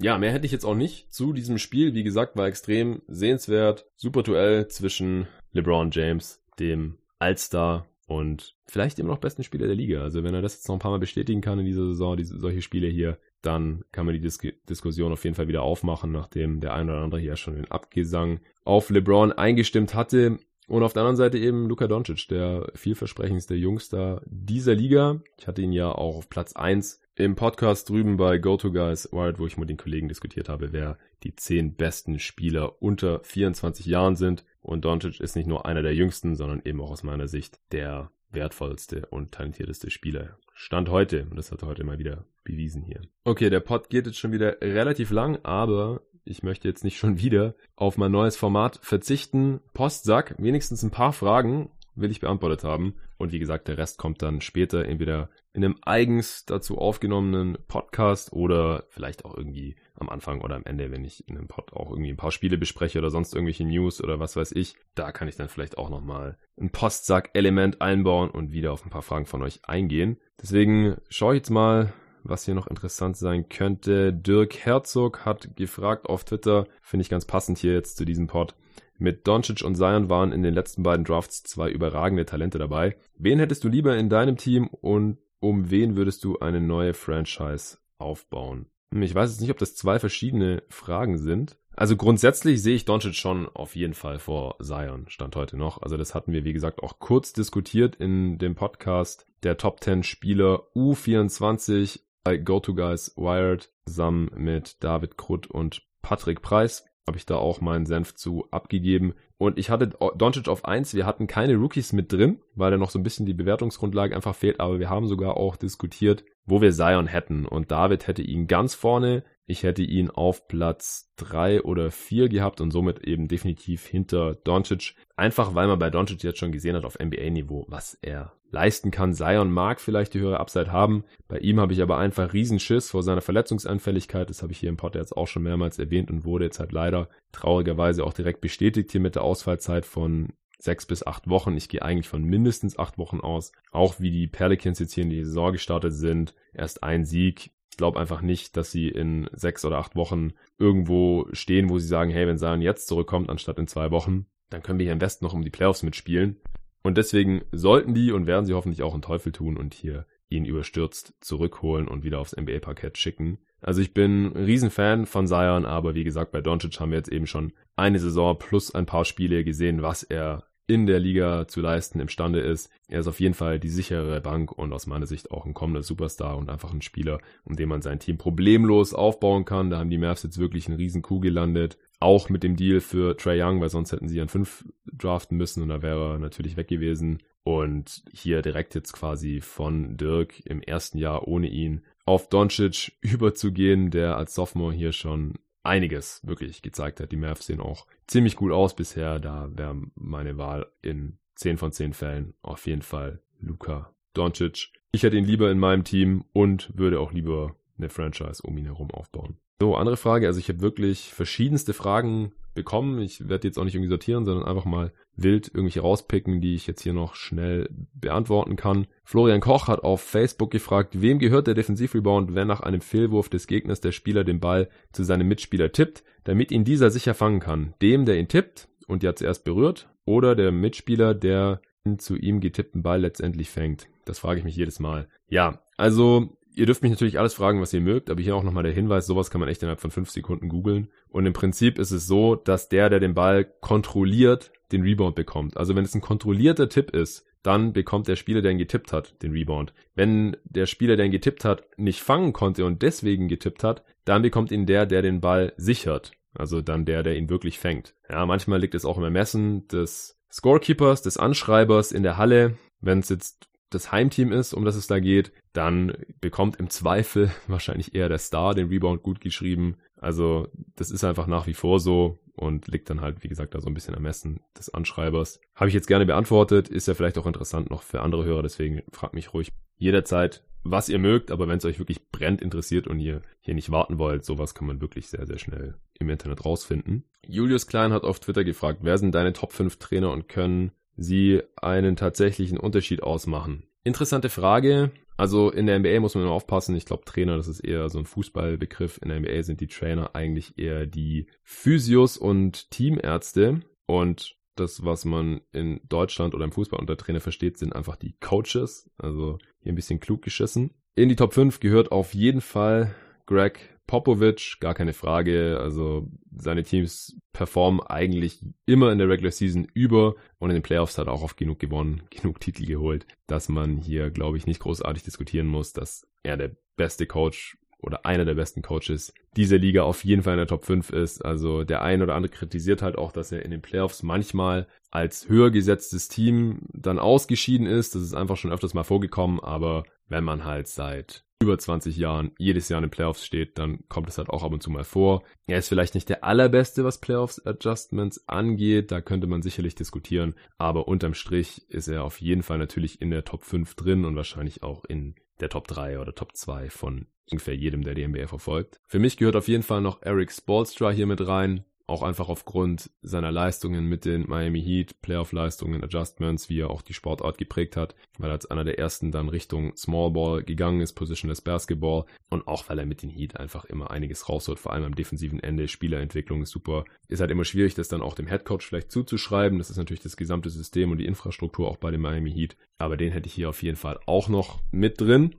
Ja, mehr hätte ich jetzt auch nicht zu diesem Spiel. Wie gesagt, war extrem sehenswert. Super Duell zwischen LeBron James, dem Allstar und vielleicht immer noch besten Spieler der Liga. Also wenn er das jetzt noch ein paar Mal bestätigen kann in dieser Saison, diese, solche Spiele hier, dann kann man die Dis Diskussion auf jeden Fall wieder aufmachen, nachdem der ein oder andere hier schon den Abgesang auf LeBron eingestimmt hatte. Und auf der anderen Seite eben Luka Doncic, der vielversprechendste Jungster dieser Liga. Ich hatte ihn ja auch auf Platz 1 im Podcast drüben bei GoToGuys Wired, wo ich mit den Kollegen diskutiert habe, wer die 10 besten Spieler unter 24 Jahren sind. Und Doncic ist nicht nur einer der jüngsten, sondern eben auch aus meiner Sicht der wertvollste und talentierteste Spieler. Stand heute, und das hat er heute mal wieder bewiesen hier. Okay, der Pod geht jetzt schon wieder relativ lang, aber ich möchte jetzt nicht schon wieder auf mein neues Format verzichten. Postsack, wenigstens ein paar Fragen will ich beantwortet haben. Und wie gesagt, der Rest kommt dann später entweder in einem eigens dazu aufgenommenen Podcast oder vielleicht auch irgendwie am Anfang oder am Ende, wenn ich in einem Pod auch irgendwie ein paar Spiele bespreche oder sonst irgendwelche News oder was weiß ich. Da kann ich dann vielleicht auch nochmal ein Postsack-Element einbauen und wieder auf ein paar Fragen von euch eingehen. Deswegen schaue ich jetzt mal, was hier noch interessant sein könnte. Dirk Herzog hat gefragt auf Twitter, finde ich ganz passend hier jetzt zu diesem Pod. Mit Doncic und Zion waren in den letzten beiden Drafts zwei überragende Talente dabei. Wen hättest du lieber in deinem Team und um wen würdest du eine neue Franchise aufbauen? Hm, ich weiß jetzt nicht, ob das zwei verschiedene Fragen sind. Also grundsätzlich sehe ich Doncic schon auf jeden Fall vor Zion, stand heute noch. Also das hatten wir, wie gesagt, auch kurz diskutiert in dem Podcast der Top 10 Spieler U24 bei GoToGuys Wired zusammen mit David Krutt und Patrick Preis habe ich da auch meinen Senf zu abgegeben. Und ich hatte Doncic auf 1, wir hatten keine Rookies mit drin, weil da noch so ein bisschen die Bewertungsgrundlage einfach fehlt, aber wir haben sogar auch diskutiert, wo wir Zion hätten. Und David hätte ihn ganz vorne, ich hätte ihn auf Platz 3 oder 4 gehabt und somit eben definitiv hinter Doncic. Einfach weil man bei Doncic jetzt schon gesehen hat auf NBA-Niveau, was er leisten kann. Zion mag vielleicht die höhere Upside haben. Bei ihm habe ich aber einfach Riesenschiss vor seiner Verletzungsanfälligkeit. Das habe ich hier im Pod jetzt auch schon mehrmals erwähnt und wurde jetzt halt leider traurigerweise auch direkt bestätigt hier mit der Ausfallzeit von sechs bis acht Wochen. Ich gehe eigentlich von mindestens acht Wochen aus. Auch wie die Pelicans jetzt hier in die Saison gestartet sind. Erst ein Sieg. Ich glaube einfach nicht, dass sie in sechs oder acht Wochen irgendwo stehen, wo sie sagen, hey, wenn Zion jetzt zurückkommt, anstatt in zwei Wochen, dann können wir hier im Westen noch um die Playoffs mitspielen. Und deswegen sollten die und werden sie hoffentlich auch einen Teufel tun und hier ihn überstürzt zurückholen und wieder aufs NBA-Parkett schicken. Also ich bin ein Riesenfan von Zion, aber wie gesagt, bei Doncic haben wir jetzt eben schon eine Saison plus ein paar Spiele gesehen, was er in der Liga zu leisten imstande ist. Er ist auf jeden Fall die sichere Bank und aus meiner Sicht auch ein kommender Superstar und einfach ein Spieler, um den man sein Team problemlos aufbauen kann. Da haben die Mavs jetzt wirklich einen riesen Coup gelandet. Auch mit dem Deal für Trey Young, weil sonst hätten sie an fünf draften müssen und da wäre er natürlich weg gewesen. Und hier direkt jetzt quasi von Dirk im ersten Jahr ohne ihn auf Doncic überzugehen, der als Sophomore hier schon einiges wirklich gezeigt hat. Die Mavs sehen auch ziemlich gut aus bisher. Da wäre meine Wahl in 10 von 10 Fällen auf jeden Fall Luka Doncic. Ich hätte ihn lieber in meinem Team und würde auch lieber eine Franchise um ihn herum aufbauen. So, andere Frage. Also ich habe wirklich verschiedenste Fragen bekommen. Ich werde jetzt auch nicht irgendwie sortieren, sondern einfach mal wild irgendwelche rauspicken, die ich jetzt hier noch schnell beantworten kann. Florian Koch hat auf Facebook gefragt, wem gehört der Defensivrebound, wenn nach einem Fehlwurf des Gegners der Spieler den Ball zu seinem Mitspieler tippt, damit ihn dieser sicher fangen kann. Dem, der ihn tippt und ja zuerst berührt, oder der Mitspieler, der zu ihm getippten Ball letztendlich fängt. Das frage ich mich jedes Mal. Ja, also ihr dürft mich natürlich alles fragen, was ihr mögt, aber hier auch nochmal der Hinweis, sowas kann man echt innerhalb von fünf Sekunden googeln. Und im Prinzip ist es so, dass der, der den Ball kontrolliert, den Rebound bekommt. Also wenn es ein kontrollierter Tipp ist, dann bekommt der Spieler, der ihn getippt hat, den Rebound. Wenn der Spieler, der ihn getippt hat, nicht fangen konnte und deswegen getippt hat, dann bekommt ihn der, der den Ball sichert. Also dann der, der ihn wirklich fängt. Ja, manchmal liegt es auch im Ermessen des Scorekeepers, des Anschreibers in der Halle. Wenn es jetzt das Heimteam ist, um das es da geht, dann bekommt im Zweifel wahrscheinlich eher der Star den Rebound gut geschrieben. Also das ist einfach nach wie vor so und liegt dann halt, wie gesagt, da so ein bisschen am Messen des Anschreibers. Habe ich jetzt gerne beantwortet, ist ja vielleicht auch interessant noch für andere Hörer, deswegen fragt mich ruhig jederzeit, was ihr mögt, aber wenn es euch wirklich brennt interessiert und ihr hier nicht warten wollt, sowas kann man wirklich sehr, sehr schnell im Internet rausfinden. Julius Klein hat auf Twitter gefragt, wer sind deine Top 5 Trainer und können sie einen tatsächlichen Unterschied ausmachen? Interessante Frage. Also in der NBA muss man immer aufpassen. Ich glaube, Trainer, das ist eher so ein Fußballbegriff. In der NBA sind die Trainer eigentlich eher die Physios und Teamärzte. Und das, was man in Deutschland oder im Fußball unter Trainer versteht, sind einfach die Coaches. Also hier ein bisschen klug geschissen. In die Top 5 gehört auf jeden Fall Greg Popovic, gar keine Frage. Also seine Teams performen eigentlich immer in der Regular Season über und in den Playoffs hat er auch oft genug gewonnen, genug Titel geholt, dass man hier, glaube ich, nicht großartig diskutieren muss, dass er der beste Coach oder einer der besten Coaches dieser Liga auf jeden Fall in der Top 5 ist. Also der ein oder andere kritisiert halt auch, dass er in den Playoffs manchmal als höher gesetztes Team dann ausgeschieden ist. Das ist einfach schon öfters mal vorgekommen, aber wenn man halt seit über 20 Jahren jedes Jahr in den Playoffs steht, dann kommt es halt auch ab und zu mal vor. Er ist vielleicht nicht der allerbeste, was Playoffs Adjustments angeht, da könnte man sicherlich diskutieren, aber unterm Strich ist er auf jeden Fall natürlich in der Top 5 drin und wahrscheinlich auch in der Top 3 oder Top 2 von ungefähr jedem, der die NBA verfolgt. Für mich gehört auf jeden Fall noch Eric Spolstra hier mit rein auch einfach aufgrund seiner Leistungen mit den Miami Heat, Playoff-Leistungen, Adjustments, wie er auch die Sportart geprägt hat, weil er als einer der ersten dann Richtung Small Ball gegangen ist, Positionless Basketball und auch weil er mit den Heat einfach immer einiges rausholt, vor allem am defensiven Ende, Spielerentwicklung ist super. Ist halt immer schwierig, das dann auch dem Headcoach vielleicht zuzuschreiben, das ist natürlich das gesamte System und die Infrastruktur auch bei den Miami Heat, aber den hätte ich hier auf jeden Fall auch noch mit drin.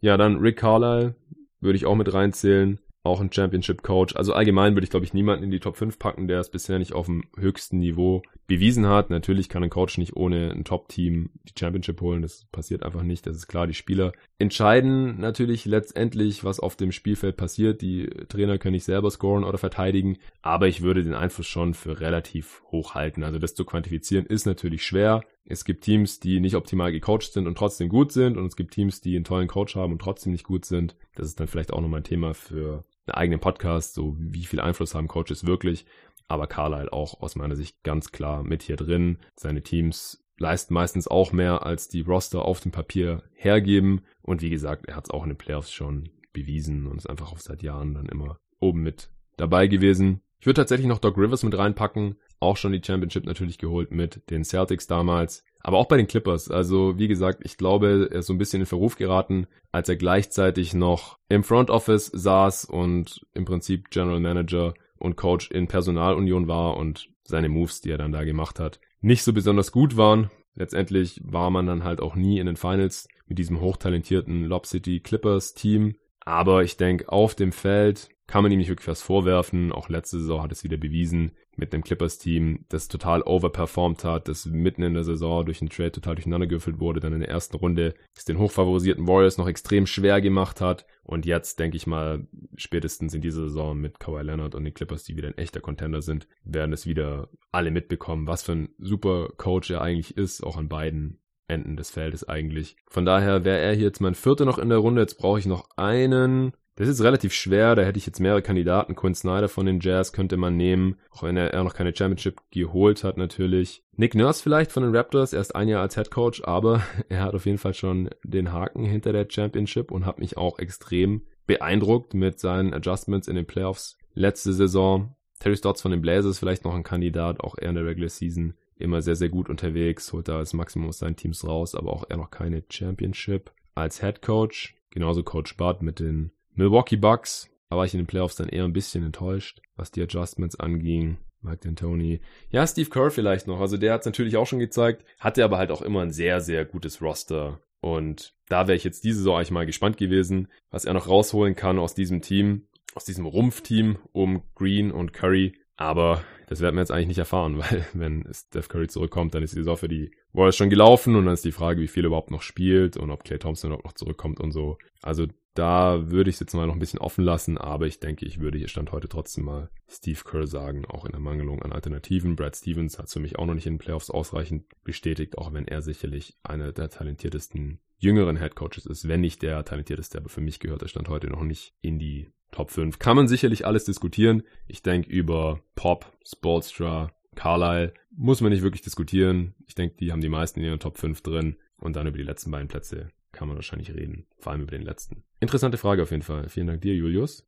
Ja, dann Rick Carlisle würde ich auch mit reinzählen auch ein Championship-Coach. Also allgemein würde ich, glaube ich, niemanden in die Top 5 packen, der es bisher nicht auf dem höchsten Niveau bewiesen hat. Natürlich kann ein Coach nicht ohne ein Top-Team die Championship holen. Das passiert einfach nicht. Das ist klar. Die Spieler entscheiden natürlich letztendlich, was auf dem Spielfeld passiert. Die Trainer können nicht selber scoren oder verteidigen. Aber ich würde den Einfluss schon für relativ hoch halten. Also das zu quantifizieren ist natürlich schwer. Es gibt Teams, die nicht optimal gecoacht sind und trotzdem gut sind. Und es gibt Teams, die einen tollen Coach haben und trotzdem nicht gut sind. Das ist dann vielleicht auch nochmal ein Thema für einen eigenen Podcast, so wie viel Einfluss haben Coaches wirklich. Aber Carlisle auch aus meiner Sicht ganz klar mit hier drin. Seine Teams leisten meistens auch mehr, als die Roster auf dem Papier hergeben. Und wie gesagt, er hat es auch in den Playoffs schon bewiesen und ist einfach auch seit Jahren dann immer oben mit dabei gewesen. Ich würde tatsächlich noch Doc Rivers mit reinpacken. Auch schon die Championship natürlich geholt mit den Celtics damals. Aber auch bei den Clippers. Also, wie gesagt, ich glaube, er ist so ein bisschen in Verruf geraten, als er gleichzeitig noch im Front Office saß und im Prinzip General Manager und Coach in Personalunion war und seine Moves, die er dann da gemacht hat, nicht so besonders gut waren. Letztendlich war man dann halt auch nie in den Finals mit diesem hochtalentierten Lob City Clippers Team. Aber ich denke, auf dem Feld kann man ihm nicht wirklich was vorwerfen. Auch letzte Saison hat es wieder bewiesen mit einem Clippers-Team, das total overperformed hat, das mitten in der Saison durch einen Trade total durcheinandergewürfelt wurde, dann in der ersten Runde es den hochfavorisierten Warriors noch extrem schwer gemacht hat. Und jetzt, denke ich mal, spätestens in dieser Saison mit Kawhi Leonard und den Clippers, die wieder ein echter Contender sind, werden es wieder alle mitbekommen, was für ein super Coach er eigentlich ist, auch an beiden Enden des Feldes eigentlich. Von daher wäre er hier jetzt mein Vierter noch in der Runde. Jetzt brauche ich noch einen. Das ist relativ schwer, da hätte ich jetzt mehrere Kandidaten. Quinn Snyder von den Jazz könnte man nehmen, auch wenn er, noch keine Championship geholt hat natürlich. Nick Nurse vielleicht von den Raptors, erst ein Jahr als Head Coach, aber er hat auf jeden Fall schon den Haken hinter der Championship und hat mich auch extrem beeindruckt mit seinen Adjustments in den Playoffs letzte Saison. Terry Stotts von den Blazers vielleicht noch ein Kandidat, auch er in der Regular Season immer sehr, sehr gut unterwegs, holt da das Maximum aus seinen Teams raus, aber auch er noch keine Championship. Als Head Coach, genauso Coach Bud mit den Milwaukee Bucks, da war ich in den Playoffs dann eher ein bisschen enttäuscht, was die Adjustments anging. Mike D'Antoni. Ja, Steve Kerr vielleicht noch. Also der hat es natürlich auch schon gezeigt, hatte aber halt auch immer ein sehr, sehr gutes Roster. Und da wäre ich jetzt diese Saison eigentlich mal gespannt gewesen, was er noch rausholen kann aus diesem Team, aus diesem Rumpfteam um Green und Curry. Aber das werden wir jetzt eigentlich nicht erfahren, weil wenn Steph Curry zurückkommt, dann ist die Saison für die Warriors schon gelaufen und dann ist die Frage, wie viel er überhaupt noch spielt und ob Clay Thompson überhaupt noch zurückkommt und so. Also da würde ich es jetzt mal noch ein bisschen offen lassen, aber ich denke, ich würde hier Stand heute trotzdem mal Steve Kerr sagen, auch in der Mangelung an Alternativen. Brad Stevens hat für mich auch noch nicht in den Playoffs ausreichend bestätigt, auch wenn er sicherlich einer der talentiertesten jüngeren Headcoaches ist, wenn nicht der talentierteste, aber für mich gehört er Stand heute noch nicht in die Top 5. Kann man sicherlich alles diskutieren. Ich denke über Pop, Spolstra, Carlisle muss man nicht wirklich diskutieren. Ich denke, die haben die meisten in ihren Top 5 drin. Und dann über die letzten beiden Plätze kann man wahrscheinlich reden. Vor allem über den letzten. Interessante Frage auf jeden Fall. Vielen Dank dir, Julius.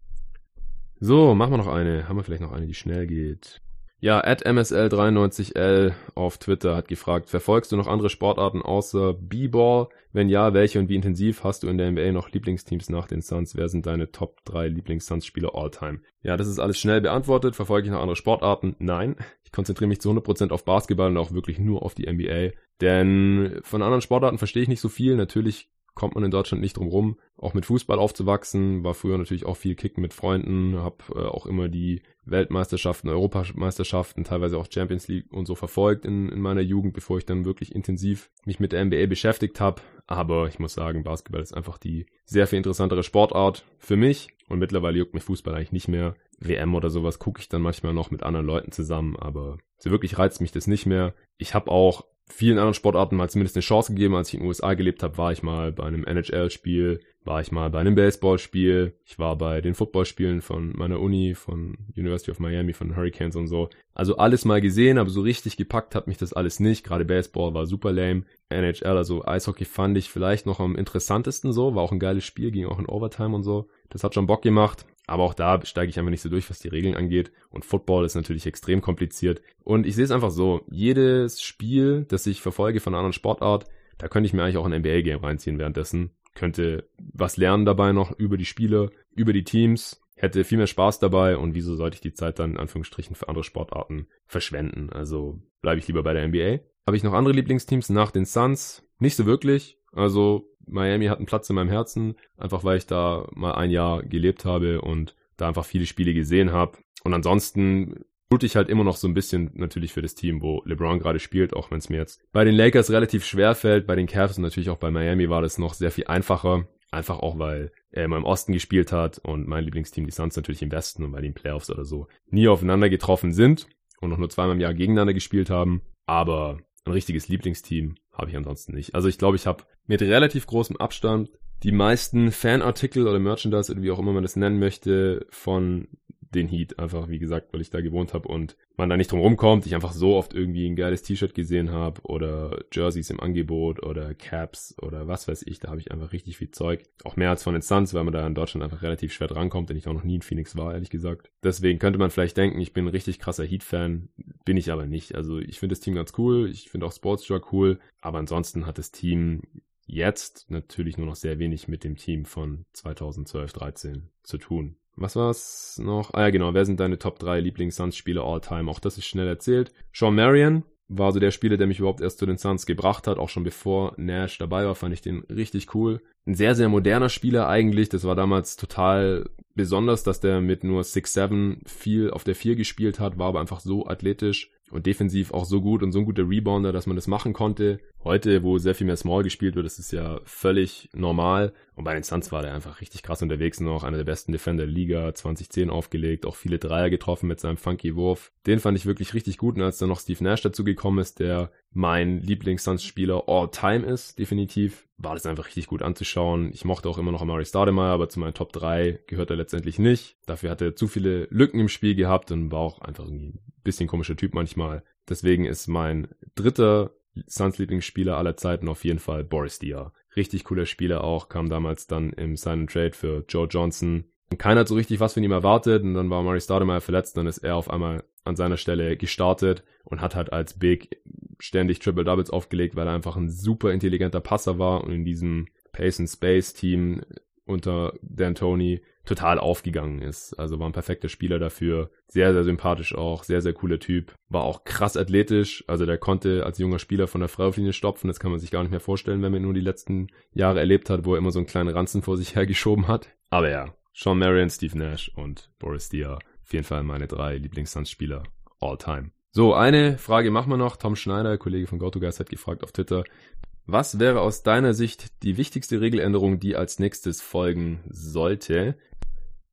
So, machen wir noch eine. Haben wir vielleicht noch eine, die schnell geht? Ja, at MSL93L auf Twitter hat gefragt, verfolgst du noch andere Sportarten außer B-Ball? Wenn ja, welche und wie intensiv hast du in der NBA noch Lieblingsteams nach den Suns? Wer sind deine Top 3 Lieblings-Suns-Spieler all-time? Ja, das ist alles schnell beantwortet. Verfolge ich noch andere Sportarten? Nein. Ich konzentriere mich zu 100% auf Basketball und auch wirklich nur auf die NBA. Denn von anderen Sportarten verstehe ich nicht so viel. Natürlich kommt man in Deutschland nicht drum rum, auch mit Fußball aufzuwachsen. War früher natürlich auch viel Kicken mit Freunden, habe äh, auch immer die Weltmeisterschaften, Europameisterschaften, teilweise auch Champions League und so verfolgt in, in meiner Jugend, bevor ich dann wirklich intensiv mich mit der NBA beschäftigt habe. Aber ich muss sagen, Basketball ist einfach die sehr viel interessantere Sportart für mich. Und mittlerweile juckt mich Fußball eigentlich nicht mehr. WM oder sowas gucke ich dann manchmal noch mit anderen Leuten zusammen, aber so wirklich reizt mich das nicht mehr. Ich habe auch vielen anderen Sportarten mal zumindest eine Chance gegeben. Als ich in den USA gelebt habe, war ich mal bei einem NHL-Spiel, war ich mal bei einem Baseballspiel, ich war bei den Footballspielen von meiner Uni, von University of Miami, von Hurricanes und so. Also alles mal gesehen, aber so richtig gepackt hat mich das alles nicht. Gerade Baseball war super lame. NHL, also Eishockey fand ich vielleicht noch am interessantesten so, war auch ein geiles Spiel, ging auch in Overtime und so. Das hat schon Bock gemacht. Aber auch da steige ich einfach nicht so durch, was die Regeln angeht. Und Football ist natürlich extrem kompliziert. Und ich sehe es einfach so, jedes Spiel, das ich verfolge von einer anderen Sportart, da könnte ich mir eigentlich auch ein NBA-Game reinziehen währenddessen. Könnte was lernen dabei noch über die Spiele, über die Teams, hätte viel mehr Spaß dabei und wieso sollte ich die Zeit dann in Anführungsstrichen für andere Sportarten verschwenden? Also bleibe ich lieber bei der NBA. Habe ich noch andere Lieblingsteams nach den Suns? Nicht so wirklich. Also Miami hat einen Platz in meinem Herzen, einfach weil ich da mal ein Jahr gelebt habe und da einfach viele Spiele gesehen habe. Und ansonsten tut ich halt immer noch so ein bisschen natürlich für das Team, wo LeBron gerade spielt, auch wenn es mir jetzt bei den Lakers relativ schwer fällt, bei den Cavs und natürlich auch bei Miami war das noch sehr viel einfacher. Einfach auch, weil er immer im Osten gespielt hat und mein Lieblingsteam, die Suns, natürlich im Westen und bei den Playoffs oder so nie aufeinander getroffen sind und noch nur zweimal im Jahr gegeneinander gespielt haben. Aber ein richtiges Lieblingsteam habe ich ansonsten nicht. Also ich glaube, ich habe mit relativ großem Abstand die meisten Fanartikel oder Merchandise oder wie auch immer man das nennen möchte von den Heat. Einfach, wie gesagt, weil ich da gewohnt habe und man da nicht drum rumkommt. Ich einfach so oft irgendwie ein geiles T-Shirt gesehen habe oder Jerseys im Angebot oder Caps oder was weiß ich. Da habe ich einfach richtig viel Zeug. Auch mehr als von den Suns, weil man da in Deutschland einfach relativ schwer drankommt, denn ich auch noch nie in Phoenix war, ehrlich gesagt. Deswegen könnte man vielleicht denken, ich bin ein richtig krasser Heat-Fan. Bin ich aber nicht. Also ich finde das Team ganz cool. Ich finde auch Sportstra cool. Aber ansonsten hat das Team jetzt natürlich nur noch sehr wenig mit dem Team von 2012, 13 zu tun. Was war's noch? Ah ja, genau. Wer sind deine Top 3 Lieblings-Suns-Spieler all-time? Auch das ist schnell erzählt. Sean Marion war so der Spieler, der mich überhaupt erst zu den Suns gebracht hat. Auch schon bevor Nash dabei war, fand ich den richtig cool. Ein sehr, sehr moderner Spieler eigentlich. Das war damals total besonders, dass der mit nur 6'7 viel auf der 4 gespielt hat, war aber einfach so athletisch und defensiv auch so gut und so ein guter Rebounder, dass man das machen konnte. Heute, wo sehr viel mehr Small gespielt wird, ist es ja völlig normal. Und bei den Suns war der einfach richtig krass unterwegs noch. Einer der besten Defender der Liga, 2010 aufgelegt, auch viele Dreier getroffen mit seinem funky Wurf. Den fand ich wirklich richtig gut. Und als dann noch Steve Nash dazugekommen ist, der mein Lieblings-Suns-Spieler all time ist, definitiv, war das einfach richtig gut anzuschauen. Ich mochte auch immer noch Amari Stoudemire, aber zu meinen Top 3 gehört er letztendlich nicht. Dafür hat er zu viele Lücken im Spiel gehabt und war auch einfach ein bisschen komischer Typ manchmal. Deswegen ist mein dritter Suns Lieblingsspieler aller Zeiten auf jeden Fall Boris Diaw. Richtig cooler Spieler auch, kam damals dann im Sign Trade für Joe Johnson. Und keiner hat so richtig was von ihm erwartet und dann war Murray Stoudemire verletzt, dann ist er auf einmal an seiner Stelle gestartet und hat halt als Big ständig Triple Doubles aufgelegt, weil er einfach ein super intelligenter Passer war und in diesem Pace and Space Team unter Dan Tony total aufgegangen ist. Also war ein perfekter Spieler dafür. Sehr, sehr sympathisch auch. Sehr, sehr cooler Typ. War auch krass athletisch. Also der konnte als junger Spieler von der Freiwurflinie stopfen. Das kann man sich gar nicht mehr vorstellen, wenn man nur die letzten Jahre erlebt hat, wo er immer so einen kleinen Ranzen vor sich hergeschoben hat. Aber ja, Sean Marion, Steve Nash und Boris Diaw. Auf jeden Fall meine drei Lieblings-Suns-Spieler all time. So, eine Frage machen wir noch. Tom Schneider, Kollege von GoToGuys, hat gefragt auf Twitter, was wäre aus deiner Sicht die wichtigste Regeländerung, die als nächstes folgen sollte?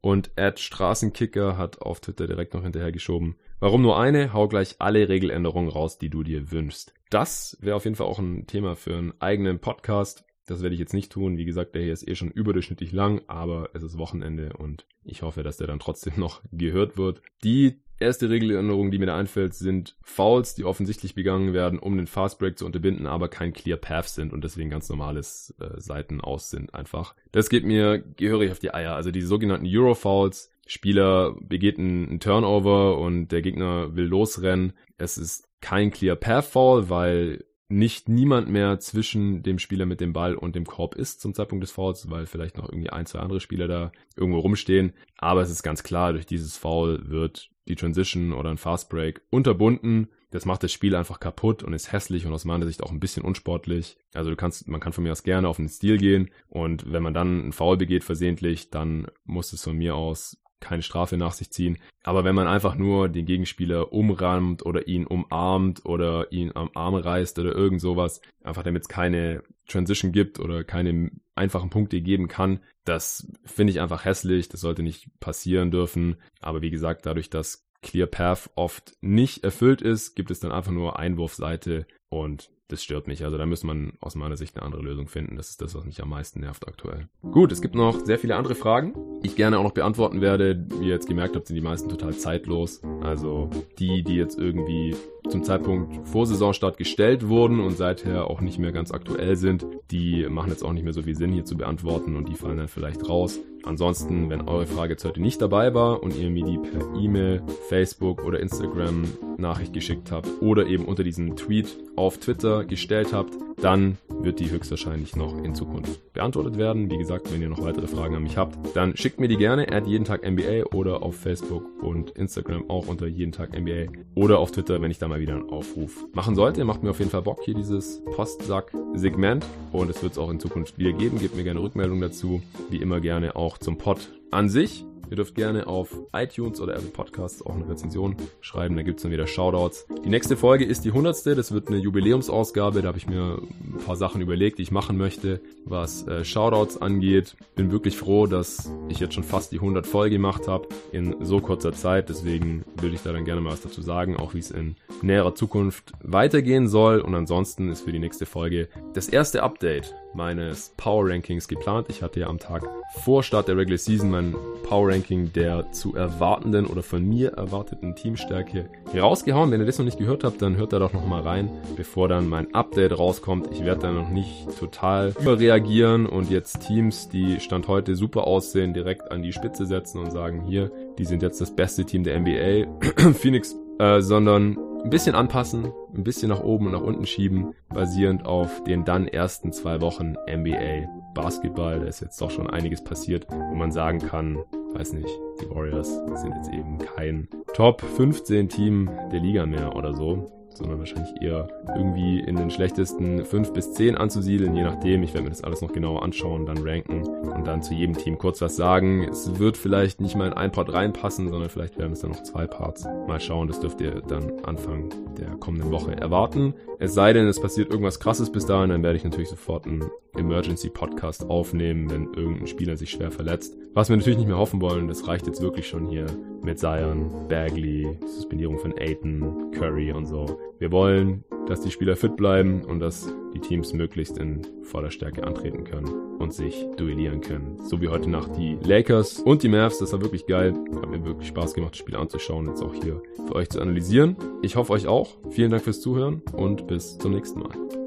Und Ed Straßenkicker hat auf Twitter direkt noch hinterhergeschoben. Warum nur eine? Hau gleich alle Regeländerungen raus, die du dir wünschst. Das wäre auf jeden Fall auch ein Thema für einen eigenen Podcast. Das werde ich jetzt nicht tun. Wie gesagt, der hier ist eh schon überdurchschnittlich lang, aber es ist Wochenende und ich hoffe, dass der dann trotzdem noch gehört wird. Die erste Regeländerung, die mir da einfällt, sind Fouls, die offensichtlich begangen werden, um den Fastbreak zu unterbinden, aber kein Clear Path sind und deswegen ganz normales äh, Seiten aus sind einfach. Das geht mir gehörig auf die Eier. Also die sogenannten Euro Fouls. Spieler begeht einen Turnover und der Gegner will losrennen. Es ist kein Clear Path Foul, weil nicht niemand mehr zwischen dem Spieler mit dem Ball und dem Korb ist zum Zeitpunkt des Fouls, weil vielleicht noch irgendwie ein, zwei andere Spieler da irgendwo rumstehen. Aber es ist ganz klar, durch dieses Foul wird die Transition oder ein Fast Break unterbunden. Das macht das Spiel einfach kaputt und ist hässlich und aus meiner Sicht auch ein bisschen unsportlich. Also du kannst, man kann von mir aus gerne auf den Stil gehen und wenn man dann einen Foul begeht versehentlich, dann muss es von mir aus keine Strafe nach sich ziehen. Aber wenn man einfach nur den Gegenspieler umrammt oder ihn umarmt oder ihn am Arm reißt oder irgend sowas, einfach damit es keine Transition gibt oder keine einfachen Punkte geben kann, das finde ich einfach hässlich. Das sollte nicht passieren dürfen. Aber wie gesagt, dadurch, dass Clear Path oft nicht erfüllt ist, gibt es dann einfach nur Einwurfseite und das stört mich. Also da muss man aus meiner Sicht eine andere Lösung finden. Das ist das, was mich am meisten nervt aktuell. Gut, es gibt noch sehr viele andere Fragen, die ich gerne auch noch beantworten werde. Wie ihr jetzt gemerkt habt, sind die meisten total zeitlos. Also die, die jetzt irgendwie zum Zeitpunkt vor Saisonstart gestellt wurden und seither auch nicht mehr ganz aktuell sind, die machen jetzt auch nicht mehr so viel Sinn hier zu beantworten und die fallen dann vielleicht raus. Ansonsten, wenn eure Frage jetzt heute nicht dabei war und ihr mir die per E-Mail, Facebook oder Instagram Nachricht geschickt habt oder eben unter diesem Tweet auf Twitter gestellt habt, dann wird die höchstwahrscheinlich noch in Zukunft beantwortet werden. Wie gesagt, wenn ihr noch weitere Fragen an mich habt, dann schickt mir die gerne at jeden Tag NBA oder auf Facebook und Instagram auch unter jeden Tag NBA oder auf Twitter, wenn ich da mal wieder einen Aufruf machen sollte. Macht mir auf jeden Fall Bock hier dieses Postsack-Segment und es wird es auch in Zukunft wieder geben. Gebt mir gerne Rückmeldung dazu. Wie immer gerne auch zum Pod an sich. Ihr dürft gerne auf iTunes oder Apple Podcasts auch eine Rezension schreiben, da gibt's dann wieder Shoutouts. Die nächste Folge ist die 100. Das wird eine Jubiläumsausgabe, da habe ich mir ein paar Sachen überlegt, die ich machen möchte, was äh, Shoutouts angeht. Bin wirklich froh, dass ich jetzt schon fast die 100 voll gemacht habe in so kurzer Zeit, deswegen würde ich da dann gerne mal was dazu sagen, auch wie es in näherer Zukunft weitergehen soll. Und ansonsten ist für die nächste Folge das erste Update meines Power Rankings geplant. Ich hatte ja am Tag vor Start der Regular Season mein Power Ranking der zu erwartenden oder von mir erwarteten Teamstärke rausgehauen. Wenn ihr das noch nicht gehört habt, dann hört da doch noch mal rein, bevor dann mein Update rauskommt. Ich werde da noch nicht total überreagieren und jetzt Teams, die Stand heute super aussehen, direkt an die Spitze setzen und sagen, hier, die sind jetzt das beste Team der NBA. Phoenix, äh, sondern ein bisschen anpassen, ein bisschen nach oben und nach unten schieben, basierend auf den dann ersten zwei Wochen NBA Basketball. Da ist jetzt doch schon einiges passiert, wo man sagen kann, weiß nicht, Die Warriors sind jetzt eben kein Top 15 Team der Liga mehr oder so sondern wahrscheinlich eher irgendwie in den schlechtesten 5 bis 10 anzusiedeln, je nachdem. Ich werde mir das alles noch genauer anschauen, dann ranken und dann zu jedem Team kurz was sagen. Es wird vielleicht nicht mal in ein Part reinpassen, sondern vielleicht werden es dann noch zwei Parts. Mal schauen, das dürft ihr dann Anfang der kommenden Woche erwarten. Es sei denn, es passiert irgendwas krasses bis dahin, dann werde ich natürlich sofort einen Emergency Podcast aufnehmen, wenn irgendein Spieler sich schwer verletzt. Was wir natürlich nicht mehr hoffen wollen, das reicht jetzt wirklich schon hier mit Zion, Bagley, Suspendierung von Aiton, Curry und so. Wir wollen, dass die Spieler fit bleiben und dass die Teams möglichst in voller Stärke antreten können und sich duellieren können. So wie heute Nacht die Lakers und die Mavs. Das war wirklich geil. Hat mir wirklich Spaß gemacht, das Spiel anzuschauen, jetzt auch hier für euch zu analysieren. Ich hoffe euch auch. Vielen Dank fürs Zuhören und bis zum nächsten Mal.